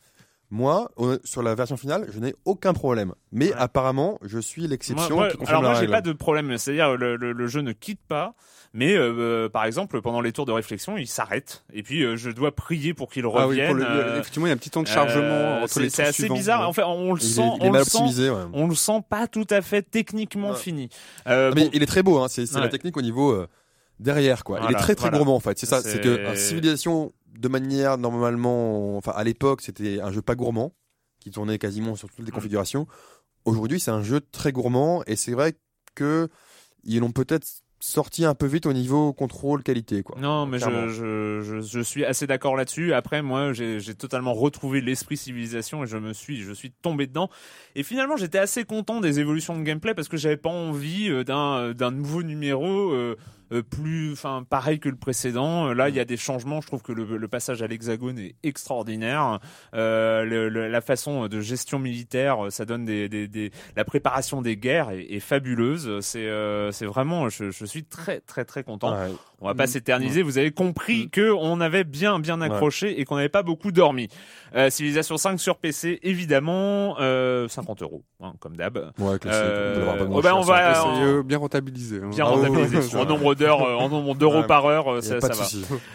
moi sur la version finale je n'ai aucun problème mais Ouais. apparemment je suis l'exception alors moi, j'ai pas de problème. C'est-à-dire le, le, le jeu ne quitte pas, mais euh, euh, par exemple pendant les tours de réflexion, il s'arrête. Et puis euh, je dois prier pour qu'il Ah oui, revienne. le- effectivement, il y a un petit temps de chargement entre c'est les c'est assez bizarre. En fait, on le il sent, est on le sent, ouais. on le sent pas tout à fait techniquement Ouais. fini. Euh, mais bon, il est très beau hein, c'est Ouais. la technique au niveau derrière quoi il est très très voilà. gourmand en fait c'est ça C'est- que civilisation de manière normalement enfin à l'époque c'était un jeu pas gourmand qui tournait quasiment sur toutes les Mm. configurations aujourd'hui c'est un jeu très gourmand et c'est vrai que ils l'ont peut-être sorti un peu vite au niveau contrôle qualité quoi Non, mais je, je, je, je suis assez d'accord là-dessus. Après, moi, j'ai totalement retrouvé l'esprit civilisation et je me suis, je suis tombé dedans. Et finalement, j'étais assez content des évolutions de gameplay parce que j'avais pas envie euh, d'un d'un nouveau numéro. euh, euh, plus, enfin, pareil que le précédent. Euh, Là, il y a des changements. Je trouve que le, le passage à l'hexagone est extraordinaire. Euh, le- le- la façon de gestion militaire, euh, ça donne des, des, des la préparation des guerres est, est fabuleuse. C'est, euh, c'est vraiment, je, je suis très, très, très content. Ouais. On va pas Mm. s'éterniser. Vous avez compris que on avait bien bien accroché et qu'on n'avait pas beaucoup dormi. Euh, Civilisation 5 sur PC, évidemment, euh, 50 euros, hein, comme d'hab. Ouais. Euh, on oh ben, on va- euh, bien rentabilisé. hein. Bien Ah oui, oui, en nombre d'heures, euh, en nombre d'euros Ouais. par heure, euh, ça, va.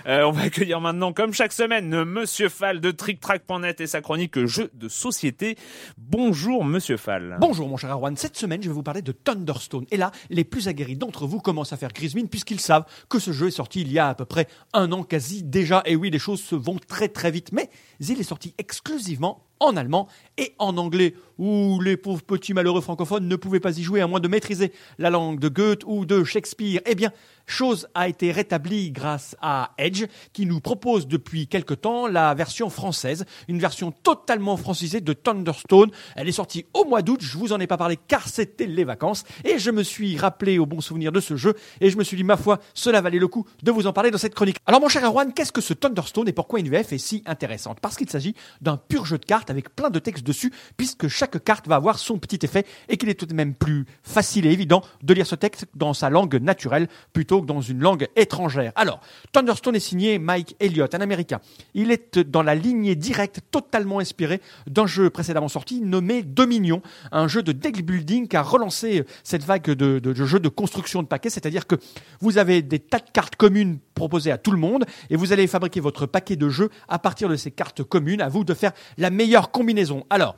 Euh, on va accueillir maintenant, comme chaque semaine, euh, Monsieur Fall de TrickTrack.net et sa chronique jeux de société. Bonjour, Monsieur Fall. Bonjour mon cher Arwan, cette semaine je vais vous parler de Thunderstone. Et là, les plus aguerris d'entre vous commencent à faire puisqu'ils savent que ce jeu est sorti il y a à peu près un an quasi déjà. Et oui, les choses se vont très très vite. Mais il est sorti exclusivement en allemand et en anglais, où les pauvres petits malheureux francophones ne pouvaient pas y jouer à moins de maîtriser la langue de Goethe ou de Shakespeare. Eh bien, chose a été rétablie grâce à Edge, qui nous propose depuis quelque temps la version française, une version totalement francisée de Thunderstone. Elle est sortie au mois d'août, je vous en ai pas parlé car c'était les vacances, et je me suis rappelé au bon souvenir de ce jeu, et je me suis dit, ma foi, cela valait le coup de vous en parler dans cette chronique. Alors mon cher Erwan, qu'est-ce que ce Thunderstone et pourquoi une VF est si intéressante? Parce qu'il s'agit d'un pur jeu de cartes avec plein de textes dessus, puisque chaque carte va avoir son petit effet, et qu'il est tout de même plus facile et évident de lire ce texte dans sa langue naturelle, plutôt que dans une langue étrangère. Alors, Thunderstone est signé Mike Elliott, un Américain. Il est dans la lignée directe, totalement inspirée d'un jeu précédemment sorti nommé Dominion, un jeu de deck building qui a relancé cette vague de, jeux de construction de paquets, c'est-à-dire que vous avez des tas de cartes communes proposées à tout le monde et vous allez fabriquer votre paquet de jeux à partir de ces cartes communes, à vous de faire la meilleure combinaison. Alors,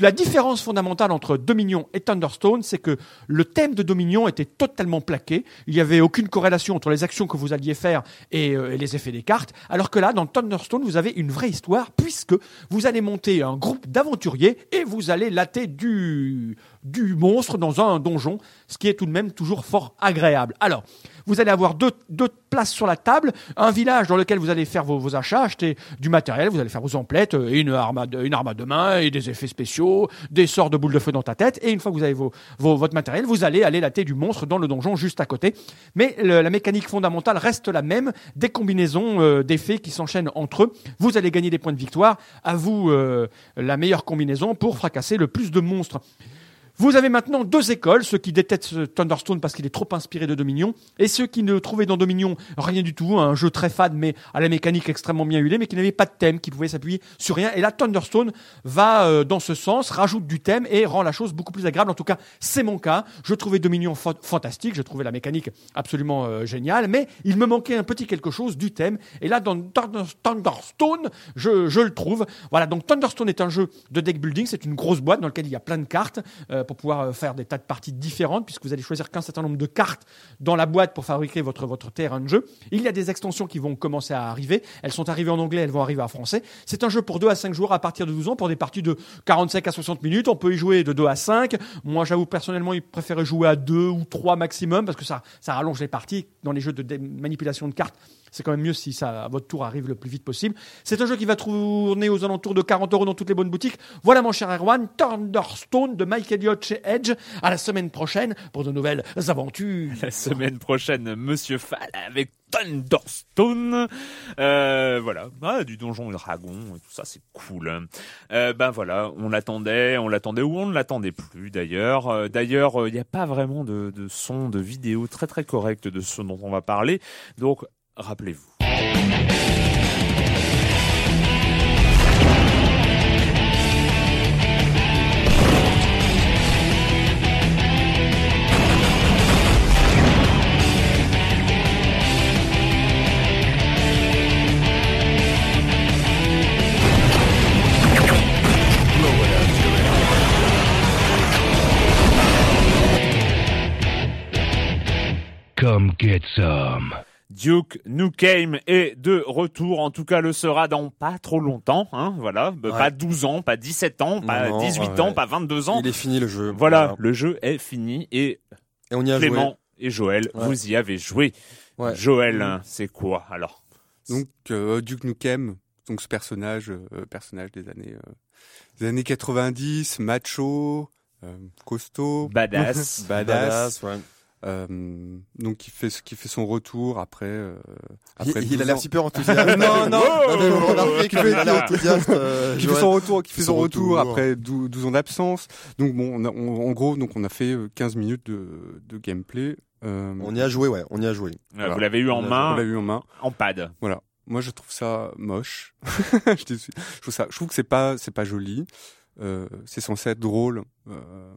la différence fondamentale entre Dominion et Thunderstone, c'est que le thème de Dominion était totalement plaqué. Il n'y avait aucune corrélation entre les actions que vous alliez faire et, euh, et les effets des cartes. Alors que là, dans Thunderstone, vous avez une vraie histoire puisque vous allez monter un groupe d'aventuriers et vous allez latter du, monstre dans un donjon, ce qui est tout de même toujours fort agréable. Alors, vous allez avoir deux, deux places sur la table, un village dans lequel vous allez faire vos, achats, acheter du matériel, vous allez faire vos emplettes, euh, une armade, une armade de main et des effets spéciaux, des sorts de boules de feu dans ta tête. Et une fois que vous avez votre matériel, vous allez aller latter du monstre dans le donjon juste à côté. Mais la mécanique fondamentale reste la même, des combinaisons euh, d'effets qui s'enchaînent entre eux. Vous allez gagner des points de victoire. À vous euh, la meilleure combinaison pour fracasser le plus de monstres. Vous avez maintenant deux écoles, ceux qui détestent Thunderstone parce qu'il est trop inspiré de Dominion, et ceux qui ne trouvaient dans Dominion rien du tout, un jeu très fade mais à la mécanique extrêmement bien huilée, mais qui n'avait pas de thème, qui pouvait s'appuyer sur rien. Et là, Thunderstone va euh, dans ce sens, rajoute du thème et rend la chose beaucoup plus agréable. En tout cas, c'est mon cas. Je trouvais Dominion fa- fantastique, je trouvais la mécanique absolument euh, géniale, mais il me manquait un petit quelque chose du thème. Et là, dans Thunder- Thunderstone, je, je le trouve. Voilà, donc Thunderstone est un jeu de deck building, c'est une grosse boîte dans laquelle il y a plein de cartes. Euh, pour pouvoir euh, faire des tas de parties différentes, puisque vous allez choisir qu'un certain nombre de cartes dans la boîte pour fabriquer votre, terrain de jeu. Il y a des extensions qui vont commencer à arriver. Elles sont arrivées en anglais, elles vont arriver en français. C'est un jeu pour 2 à 5 joueurs à partir de 12 ans pour des parties de 45 à 60 minutes. On peut y jouer de 2 à 5. Moi, j'avoue personnellement, il préférait jouer à 2 ou 3 maximum parce que ça, ça rallonge les parties dans les jeux de manipulation de cartes. C'est quand même mieux si ça, à votre tour arrive le plus vite possible. C'est un jeu qui va tourner aux alentours de 40 euros dans toutes les bonnes boutiques. Voilà mon cher Erwan, Thunderstone de Mike Elliott chez Edge. À la semaine prochaine pour de nouvelles aventures. La semaine prochaine, Monsieur Fall avec Thunderstone. Euh, voilà, ah, du donjon dragon et tout ça, c'est cool. Euh, ben voilà, on l'attendait, on l'attendait ou on ne l'attendait plus d'ailleurs. Euh, d'ailleurs, il n'y a pas vraiment de, de son, de vidéo très très correct de ce dont on va parler. Donc, rappelez-vous. Come get some. Duke Nukem est de retour, en tout cas le sera dans pas trop longtemps, hein, voilà, Bah, Ouais. pas 12 ans, pas 17 ans, pas Non, 18 ouais, ans, ouais. pas 22 ans. Il est fini le jeu. Voilà, le jeu est fini et Et on y a Clément et Joël, Ouais. vous y avez joué. joué. Ouais. Joël, c'est quoi alors? Donc euh, Duke Nukem, donc ce personnage, euh, personnage des années euh, des années 90, macho, euh, costaud, Badass. badass. Badass, ouais. Euh, donc qui fait qui fait son retour après. euh, Il, après il 12 a l'air super enthousiaste. Non, non. non, mais vous remarquez qu'il enthousiaste. euh, qui fait son retour, qui fait Son son retour, retour. après 12, 12 ans d'absence. Donc bon, on a- on- en gros, donc on a fait euh, 15 minutes de, de gameplay. Euh, On y a joué, ouais, on y a joué. Voilà. Vous l'avez eu en On main, l'a eu en main. en pad. Voilà. Moi, je trouve ça moche. je, je trouve ça, je trouve que c'est pas, c'est pas joli. Euh, c'est censé être drôle. Euh,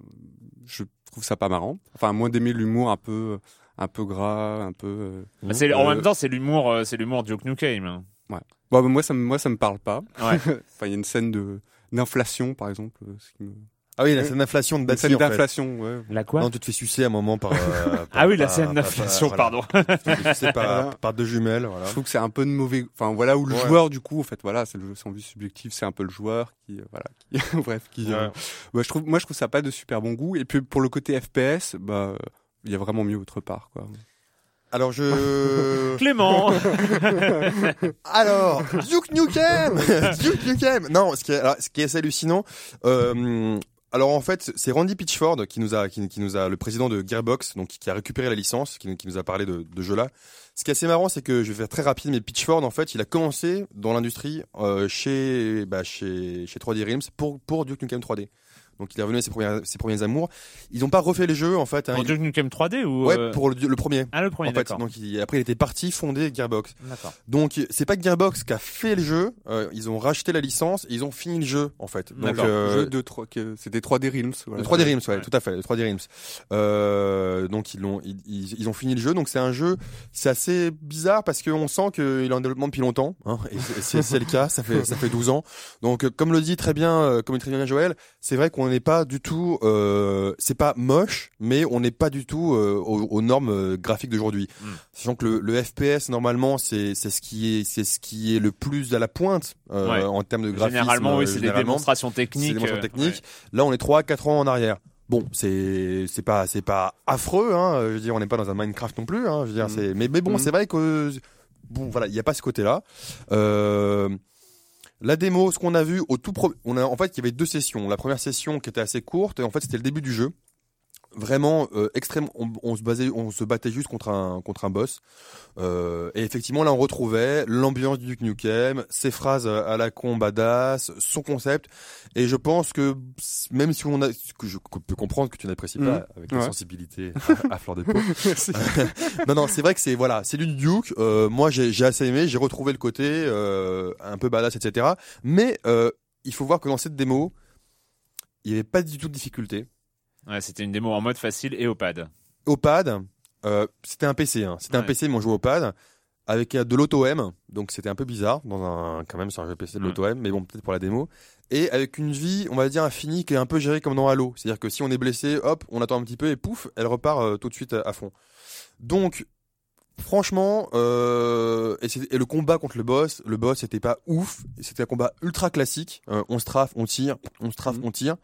je trouve ça pas marrant. Enfin, moins d'aimer l'humour un peu, un peu gras, un peu. Bah, c'est- en Euh, même temps, c'est l'humour, euh, c'est l'humour Duke Nukem. Bon, bah, moi, ça, me- moi, ça me parle pas. Ouais. enfin, il y a une scène de d'inflation, par exemple. euh, ce qui me- Ah oui, la scène d'inflation de Une Betsy, scène en fait. d'inflation, ouais. La quoi Non, tu te fais sucer à un moment par. euh, par- Ah oui, la par- scène par- d'inflation, voilà. pardon. Tu te fais sucer par, par deux jumelles, voilà. Je trouve que c'est un peu de mauvais. Enfin, voilà où le Ouais. joueur, du coup, en fait, voilà, c'est le c'est en vue subjective, c'est un peu le joueur qui, euh, voilà, qui, bref, qui. euh, Ouais. ouais, je trouve, moi, je trouve ça pas de super bon goût. Et puis pour le côté FPS, bah, il y a vraiment mieux autre part, quoi. Alors je. Clément. Alors, Duke Nukem Duke Nukem Non, ce qui est, alors, ce qui est assez hallucinant, euh, alors en fait, c'est Randy Pitchford qui nous a, qui, nous a, le président de Gearbox, donc qui a récupéré la licence, qui, nous a parlé de, de jeu-là. Ce qui est assez marrant, c'est que je vais faire très rapide, mais Pitchford, en fait, il a commencé dans l'industrie euh, chez, bah, chez, chez 3D Realms pour, pour Duke Nukem 3D. Donc il est revenu à ses premiers, ses premiers amours. Ils n'ont pas refait les jeux, en fait. hein. Pour Ils- Duke Nukem 3D ou ouais, euh, pour le, le premier. Ah, le premier, en fait, d'accord. donc il- après il était parti fonder Gearbox. D'accord. Donc c'est pas Gearbox qui a fait le jeu, euh, ils ont racheté la licence et ils ont fini le jeu en fait. Donc D'accord. euh, Jeu de trois, que- c'était 3D Realms. Voilà. le 3D Realms, ouais, Ouais. tout à fait, le 3D Realms. Euh, donc ils l'ont, ils, ils, ils ont fini le jeu. Donc c'est un jeu, c'est assez bizarre parce qu'on sent qu'il est en développement depuis longtemps. Hein, et c'est- le cas, ça fait ça fait 12 ans. Donc comme le dit très bien, euh, comme le dit très bien Joël, c'est vrai qu'on n'est pas du tout, euh, c'est pas moche, mais on n'est pas du tout euh, aux, aux normes euh, graphiques d'aujourd'hui. Mm. Sachant que le, le FPS normalement c'est c'est ce qui est c'est ce qui est le plus à la pointe euh, Ouais. en termes de graphisme. Généralement, oui, c'est des démonstrations techniques. des démonstrations techniques. Là, on est 3 4 ans en arrière. Bon, c'est c'est pas c'est pas affreux hein, je veux dire on n'est pas dans un Minecraft non plus hein, je veux dire Mm. c'est mais mais bon, Mm. c'est vrai que bon voilà, il y a pas ce côté-là. Euh la démo, ce qu'on a vu au tout pro... on a en fait il y avait deux sessions. La première session qui était assez courte et en fait c'était le début du jeu. Vraiment euh, extrême, on, on se basait, on se battait juste contre un contre un boss. Euh, et effectivement là on retrouvait l'ambiance du Duke Nukem, ses phrases à la con badass, son concept. Et je pense que même si on a, que je peux comprendre que tu n'apprécies pas Mhm. avec la Ouais. sensibilité à, à fleur de peau. non non c'est vrai que c'est voilà c'est du Duke. Euh, moi j'ai j'ai assez aimé, j'ai retrouvé le côté euh, un peu badass etc. Mais euh, il faut voir que dans cette démo il n'y avait pas du tout de difficulté. Ouais, c'était une démo en mode facile et au pad. Au pad, euh, c'était un PC, hein. c'était un. PC mais on jouait au pad. avec euh, de l'auto-M, donc c'était un peu bizarre, dans un, quand même sur un jeu PC de Mm. l'auto-M, mais bon, peut-être pour la démo, et avec une vie, on va dire, infinie, qui est un peu gérée comme dans Halo. C'est-à-dire que si on est blessé, hop, on attend un petit peu, et pouf, elle repart euh, tout de suite à, à fond. Donc, franchement, euh, et, le combat contre le boss, le boss c'était pas ouf, c'était un combat ultra classique, Euh, on se trafe, on tire, on se trafe, Mhm. on tire.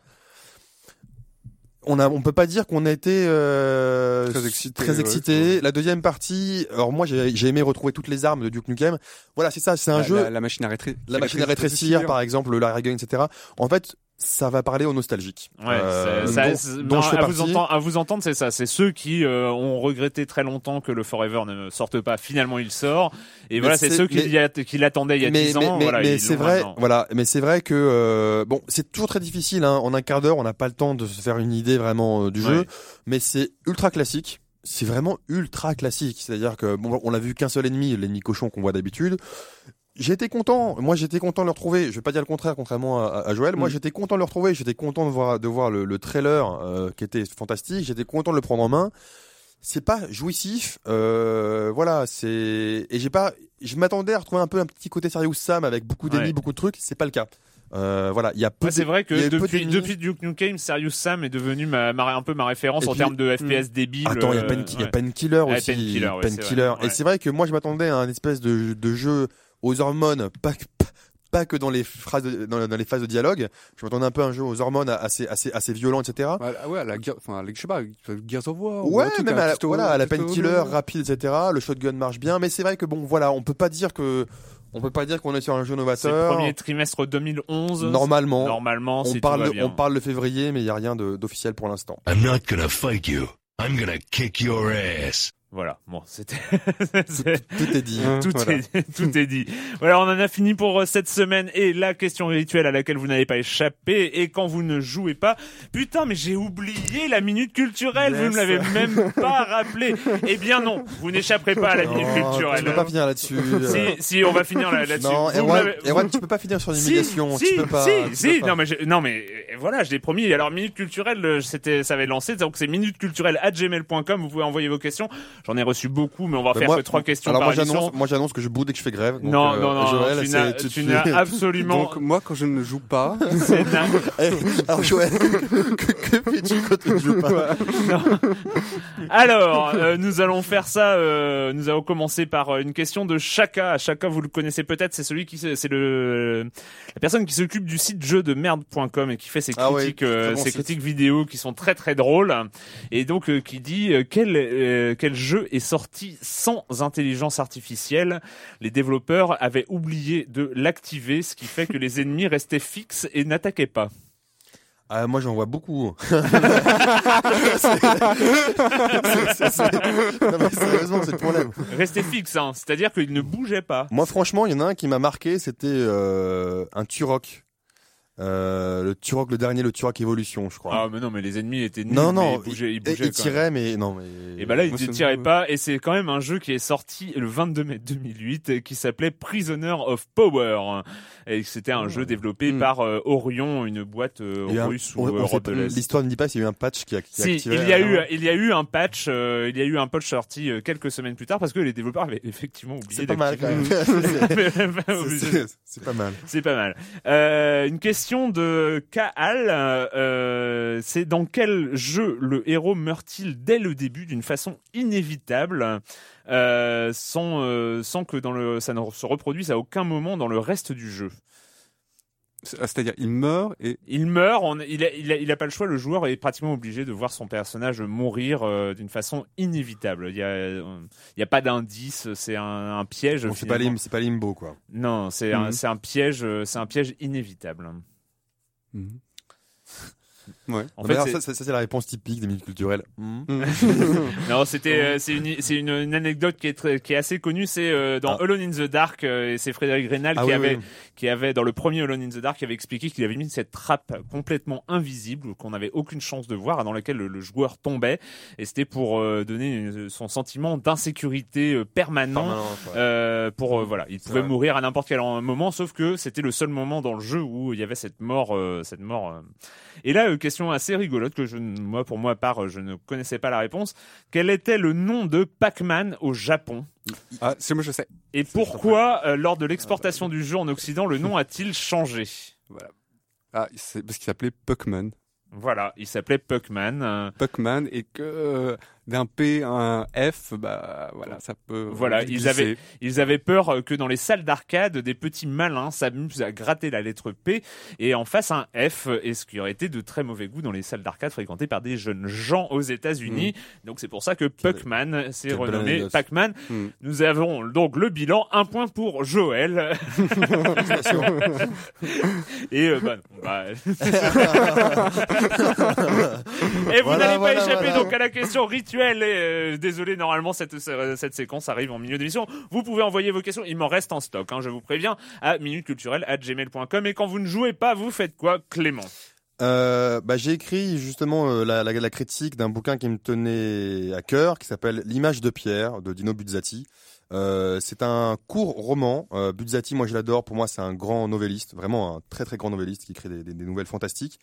On a, on peut pas dire qu'on a été euh, Très excité, Très ouais, excité. ouais. La deuxième partie, alors moi j'ai j'ai aimé retrouver toutes les armes de Duke Nukem. Voilà, c'est ça, c'est un la, jeu. la, la machine à rétrécir. La machine à rétrécir, par exemple, le Larry Gun, etc. En fait, ça va parler aux nostalgiques. Ouais, Euh, c'est- ça- dont- c'est- dont non, je fais à, vous entendre, à vous entendre, c'est ça. C'est ceux qui euh, ont regretté très longtemps que le Forever ne sorte pas. Finalement, il sort. Et Mais voilà, c'est ceux qui, l'attendaient il y a mais, 10 ans. mais, voilà, mais ils c'est vrai, maintenant. voilà. Mais c'est vrai que euh, bon, c'est toujours très difficile. Hein. En un quart d'heure, on n'a pas le temps de se faire une idée vraiment euh, du jeu. Mais c'est ultra classique. C'est vraiment ultra classique. C'est-à-dire que bon, on l'a vu qu'un seul ennemi, l'ennemi cochon qu'on voit d'habitude. J'étais content. Moi, j'étais content de le retrouver. Je vais pas dire le contraire, contrairement à, à Joël. Moi, Mm. j'étais content de le retrouver. J'étais content de voir de voir le, le trailer euh, qui était fantastique. J'étais content de le prendre en main. C'est pas jouissif. Euh, voilà, c'est et j'ai pas. Je m'attendais à retrouver un peu un petit côté Serious Sam avec beaucoup d'ennemis, Ouais. beaucoup de trucs. C'est pas le cas. Euh, voilà, il y a peu. Ouais, c'est vrai que depuis, depuis Duke Nukem, Serious Sam est devenu ma, ma- un peu ma référence en termes de FPS débile. Attends, il y a Pen- ouais. Ouais, aussi. Ouais, Painkiller. vrai, ouais. Et c'est vrai que moi, je m'attendais à un espèce de, de jeu aux hormones, pas que, pas que dans les phrases, de- dans, dans les phases de dialogue. Je m'attendais un peu à un jeu aux hormones assez, assez, assez violent, etc. Ouais, ouais, à la enfin, je sais pas, Gears of War. ou Ouais, même à la, voilà, à la painkiller rapide, etc. Le shotgun marche bien, mais c'est vrai que bon, voilà, on peut pas dire que, on peut pas dire qu'on est sur un jeu C'est le novateur. premier trimestre 2011. Normalement, Normalement, on parle, va de, bien. on parle de février, mais il y a rien de- d'officiel pour l'instant. I'm not gonna fight you. I'm gonna kick your ass. Voilà, bon, c'était. Tout est dit. Hein, Tout, voilà. est, tout est dit. Voilà, on en a fini pour euh, cette semaine et la question rituelle à laquelle vous n'avez pas échappé. Et quand vous ne jouez pas, putain, mais j'ai oublié la minute culturelle. Vous ne l'avez même pas rappelé. Eh bien non, vous n'échapperez pas à la minute Non, culturelle. tu peux pas finir là-dessus. Si, si, on va finir là- là-dessus. Non, Erwan, Erwan, tu peux pas finir sur une si, humiliation. si, tu peux pas. si, tu si. peux pas. Non mais, je- non mais euh, voilà, je l'ai promis. Alors minute culturelle, euh, c'était, ça avait lancé. Donc c'est minute culturelle à gmail.com. Vous pouvez envoyer vos questions. J'en ai reçu beaucoup, mais on va faire moi- que trois questions Alors par moi émission. j'annonce, moi j'annonce que je boude et que je fais grève. donc, non, euh, non, non, Joël, tu n'as, tu- tu absolument. Donc, moi, quand je ne joue pas, c'est dingue. Eh, Alors Joël, que, que fais-tu quand tu ne joues pas Alors, euh, nous allons faire ça. euh, nous allons commencer par euh, une question de Chaka. Chaka, vous le connaissez peut-être. C'est celui qui, c'est le la personne qui s'occupe du site jeu de merde.com et qui fait ses Ah ouais, critiques, euh, bon ses critiques vidéo qui sont très très drôles. Et donc euh, qui dit euh, quel euh, quel jeu est sorti sans intelligence artificielle. Les développeurs avaient oublié de l'activer, ce qui fait que les ennemis restaient fixes et n'attaquaient pas. ah, Moi j'en vois beaucoup. C'est- c'est- c'est- non, mais sérieusement, c'est le problème. Restaient fixes, hein. c'est-à-dire qu'ils ne bougeaient pas. Moi franchement, il y en a un qui m'a marqué, c'était euh, un Turok. Euh, le Turok, le dernier, le Turok Evolution, je crois. Ah mais non, mais les ennemis étaient nuls. non, mais non, ils bougeaient, ils bougeaient tirait, mais non, mais. Et bah là, il Moi, ne tirait pas, et c'est quand même un jeu qui est sorti le 22 mai 2008, euh, qui s'appelait Prisoner of Power. Et c'était un jeu développé Mm. par euh, Orion, une boîte euh, un- russe ou l'Est. L'histoire ne dit pas s'il y a eu un patch qui a, qui Si, activé. il y a eu, il y a eu un patch, il y a eu un patch sorti quelques semaines plus tard parce que les développeurs avaient effectivement oublié C'est pas mal quand même. C'est- pas mal. C'est pas mal. Une question de Kaal, euh, c'est dans quel jeu le héros meurt-il dès le début d'une façon inévitable, euh, sans, euh, sans que dans le, ça ne se reproduise à aucun moment dans le reste du jeu? C'est- c'est-à-dire, il meurt et Il meurt, on- il, a, il, a, il a pas le choix, le joueur est pratiquement obligé de voir son personnage mourir euh, d'une façon inévitable. Il y a, euh, il y a pas d'indice, c'est un, un piège. C'est pas, lim, limbo quoi. Non, c'est un, un piège, euh, c'est un piège inévitable. Mhm. Ouais. En Non, fait, alors, ça, ça, ça, c'est la réponse typique des minutes culturelles. Hmm. Non, c'était euh, c'est une c'est une, une anecdote qui est très, qui est assez connue. C'est euh, dans Ah. Alone in the Dark euh, et c'est Frédéric Rénal Ah qui oui, avait oui. qui avait dans le premier Alone in the Dark qui avait expliqué qu'il avait mis cette trappe complètement invisible qu'on n'avait aucune chance de voir dans laquelle le, le joueur tombait et c'était pour euh, donner une- son sentiment d'insécurité euh, permanent. Ouais. Euh, pour euh, voilà, il pouvait vrai. mourir à n'importe quel moment, sauf que c'était le seul moment dans le jeu où il y avait cette mort, euh, cette mort. euh. Et là, euh, question assez rigolote que je, moi, pour moi, part, je ne connaissais pas la réponse. Quel était le nom de Pac-Man au Japon? Ah, c'est moi je sais. Et pourquoi, euh, lors de l'exportation du jeu en Occident, le nom a-t-il changé? Voilà. Ah, c'est parce qu'il s'appelait Puckman. Voilà, il s'appelait Puckman. euh, Puckman et que euh, d'un P à un F, bah voilà, ça peut. Voilà, ils avaient, ils avaient peur euh, que dans les salles d'arcade, des petits malins s'amusent à gratter la lettre P et en face un F, et ce qui aurait été de très mauvais goût dans les salles d'arcade fréquentées par des jeunes gens aux États-Unis. Donc c'est pour ça que Puckman s'est renommé. Pac-Man. Mm. Nous avons donc le bilan, un point pour Joël. et euh, bah, non, bah, Et vous Voilà, n'allez voilà, pas échapper voilà. donc à la question rituelle. Et, euh, désolé, normalement cette cette séquence arrive en milieu d'émission. Vous pouvez envoyer vos questions. Il m'en reste en stock, hein, je vous préviens, à minuteculturelle@gmail.com. Et quand vous ne jouez pas, vous faites quoi, Clément? Euh, bah, j'ai écrit justement euh, la, critique d'un bouquin qui me tenait à cœur, qui s'appelle L'image de Pierre de Dino Buzzati. Euh, c'est un court roman. Euh, Buzzati, moi je l'adore. Pour moi, c'est un grand novelliste, vraiment un très très grand novelliste qui écrit des, nouvelles fantastiques.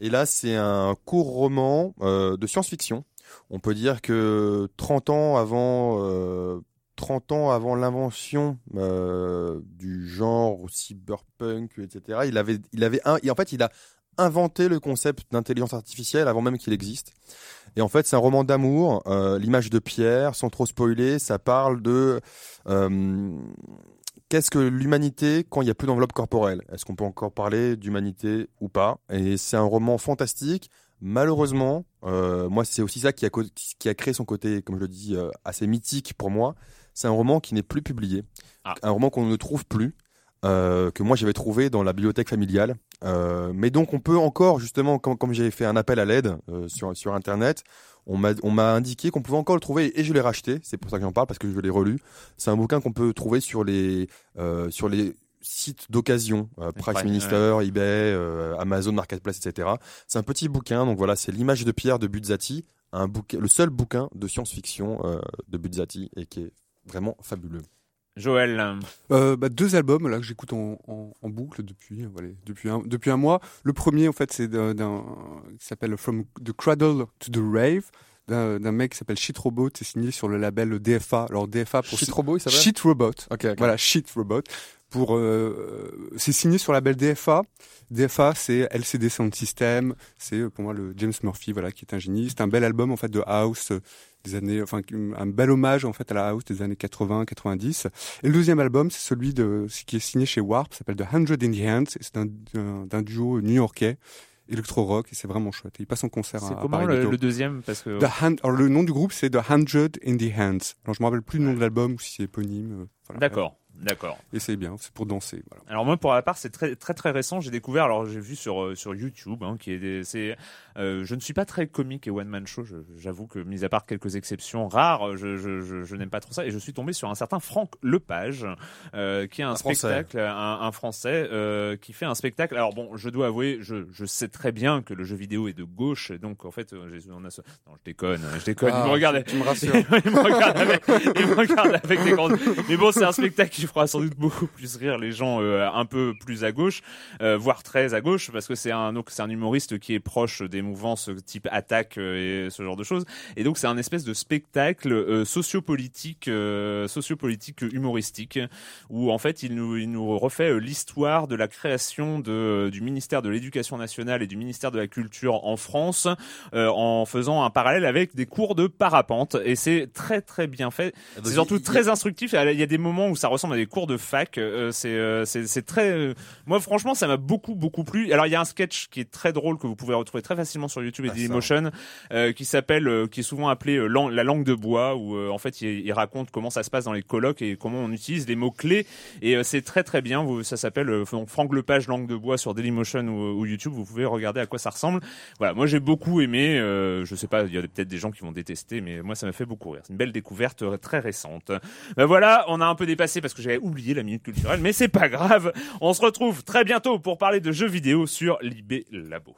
Et là, c'est un court roman euh, de science-fiction. On peut dire que 30 ans avant, euh, 30 ans avant l'invention euh, du genre cyberpunk, etc. Il avait, il avait en fait, il a inventé le concept d'intelligence artificielle avant même qu'il existe. Et en fait, c'est un roman d'amour. euh, L'image de Pierre, sans trop spoiler, ça parle de qu'est-ce que l'humanité quand il n'y a plus d'enveloppe corporelle. Est-ce qu'on peut encore parler d'humanité ou pas? Et c'est un roman fantastique. Malheureusement, euh, moi, c'est aussi ça qui a, co- qui a créé son côté, comme je le dis, euh, assez mythique pour moi. C'est un roman qui n'est plus publié, Ah. un roman qu'on ne trouve plus, euh, que moi j'avais trouvé dans la bibliothèque familiale. Mais donc on peut encore, justement, comme, comme j'ai fait un appel à l'aide sur, sur Internet, on m'a on m'a indiqué qu'on pouvait encore le trouver et je l'ai racheté. C'est pour ça que j'en parle parce que je l'ai relu. C'est un bouquin qu'on peut trouver sur les euh, sur les sites d'occasion, euh, Price Prime, Minister, eBay, euh, Amazon Marketplace, etc. C'est un petit bouquin. Donc voilà, c'est l'image de Pierre de Buzzati, un bouquin, le seul bouquin de science-fiction euh, de Buzzati et qui est vraiment fabuleux. Joël. Euh, bah, deux albums là que j'écoute en, en, en boucle depuis voilà, depuis un depuis un mois. Le premier en fait c'est d'un d'un- qui s'appelle From the Cradle to the Rave d'un d'un mec qui s'appelle Shit Robot. C'est signé sur le label DFA. Alors DFA pour Shit Robot, il s'appelle? Shit Robot. Ok. Voilà, Shit Robot. Pour, euh, c'est signé sur la label DFA. DFA, c'est LCD Sound System. C'est euh, pour moi le James Murphy, voilà, qui est un génie. C'est un bel album en fait de house euh, des années, enfin un bel hommage en fait à la house des années 80, 90. Et le deuxième album, c'est celui de, ce qui est signé chez Warp, s'appelle The Hundred in the Hands. C'est un, un- d'un duo new-yorkais électro-rock et c'est vraiment chouette. Et il passe en concert à, comment Paris le, le deuxième? Parce que The Hand- alors le nom du groupe c'est The Hundred in the Hands. Alors je me rappelle plus le nom de l'album ou si c'est éponyme. euh, voilà. d'accord, d'accord. Et c'est bien, c'est pour danser. Voilà. Alors moi pour ma part c'est très très très récent j'ai découvert alors j'ai vu sur euh, sur YouTube hein, qui est des- c'est euh, je ne suis pas très comique et one man show je- j'avoue que mis à part quelques exceptions rares je je, je, je n'aime pas trop ça et je suis tombé sur un certain Franck Lepage euh, qui est un, Un Français. spectacle un, un français euh, qui fait un spectacle alors bon je dois avouer je, je sais très bien que le jeu vidéo est de gauche donc en fait euh, j'ai- on a ce... non je déconne je déconne il me regarde Ah, Tu me rassures. il me regarde avec, il me regarde avec des grandes. Mais bon, c'est un spectacle qui fera sans doute beaucoup plus rire les gens euh, un peu plus à gauche, euh, voire très à gauche, parce que c'est un donc c'est un humoriste qui est proche des mouvances type attaque euh, et ce genre de choses. Et donc c'est un espèce de spectacle euh, sociopolitique, euh, sociopolitique humoristique, où en fait il nous il nous refait l'histoire de la création de du ministère de l'Éducation nationale et du ministère de la Culture en France, euh, en faisant un parallèle avec des cours de parapente. Et c'est très très bien fait. C'est surtout très instructif. Il y a des moments où ça ressemble à des cours de fac. Euh, c'est euh, c'est c'est très. euh, Moi, franchement, ça m'a beaucoup beaucoup plu. Alors, il y a un sketch qui est très drôle que vous pouvez retrouver très facilement sur YouTube et Ah, Dailymotion, euh, qui s'appelle, euh, qui est souvent appelé euh, Lan- la langue de bois, où euh, en fait, il, il raconte comment ça se passe dans les colloques et comment on utilise les mots clés. Et euh, c'est très très bien. Vous, ça s'appelle euh, donc Franck Lepage langue de bois sur Dailymotion ou, ou YouTube. Vous pouvez regarder à quoi ça ressemble. Voilà, moi j'ai beaucoup aimé. Euh, je sais pas, il y a peut-être des gens qui vont détester, mais moi ça m'a fait beaucoup rire. C'est une belle découverte très récente. Ben voilà, on a un peu dépassé parce que j'avais oublié la minute culturelle, mais c'est pas grave. On se retrouve très bientôt pour parler de jeux vidéo sur l'IB Labo.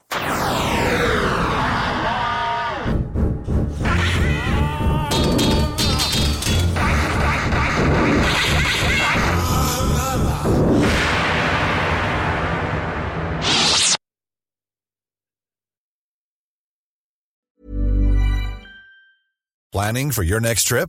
Planning for your next trip?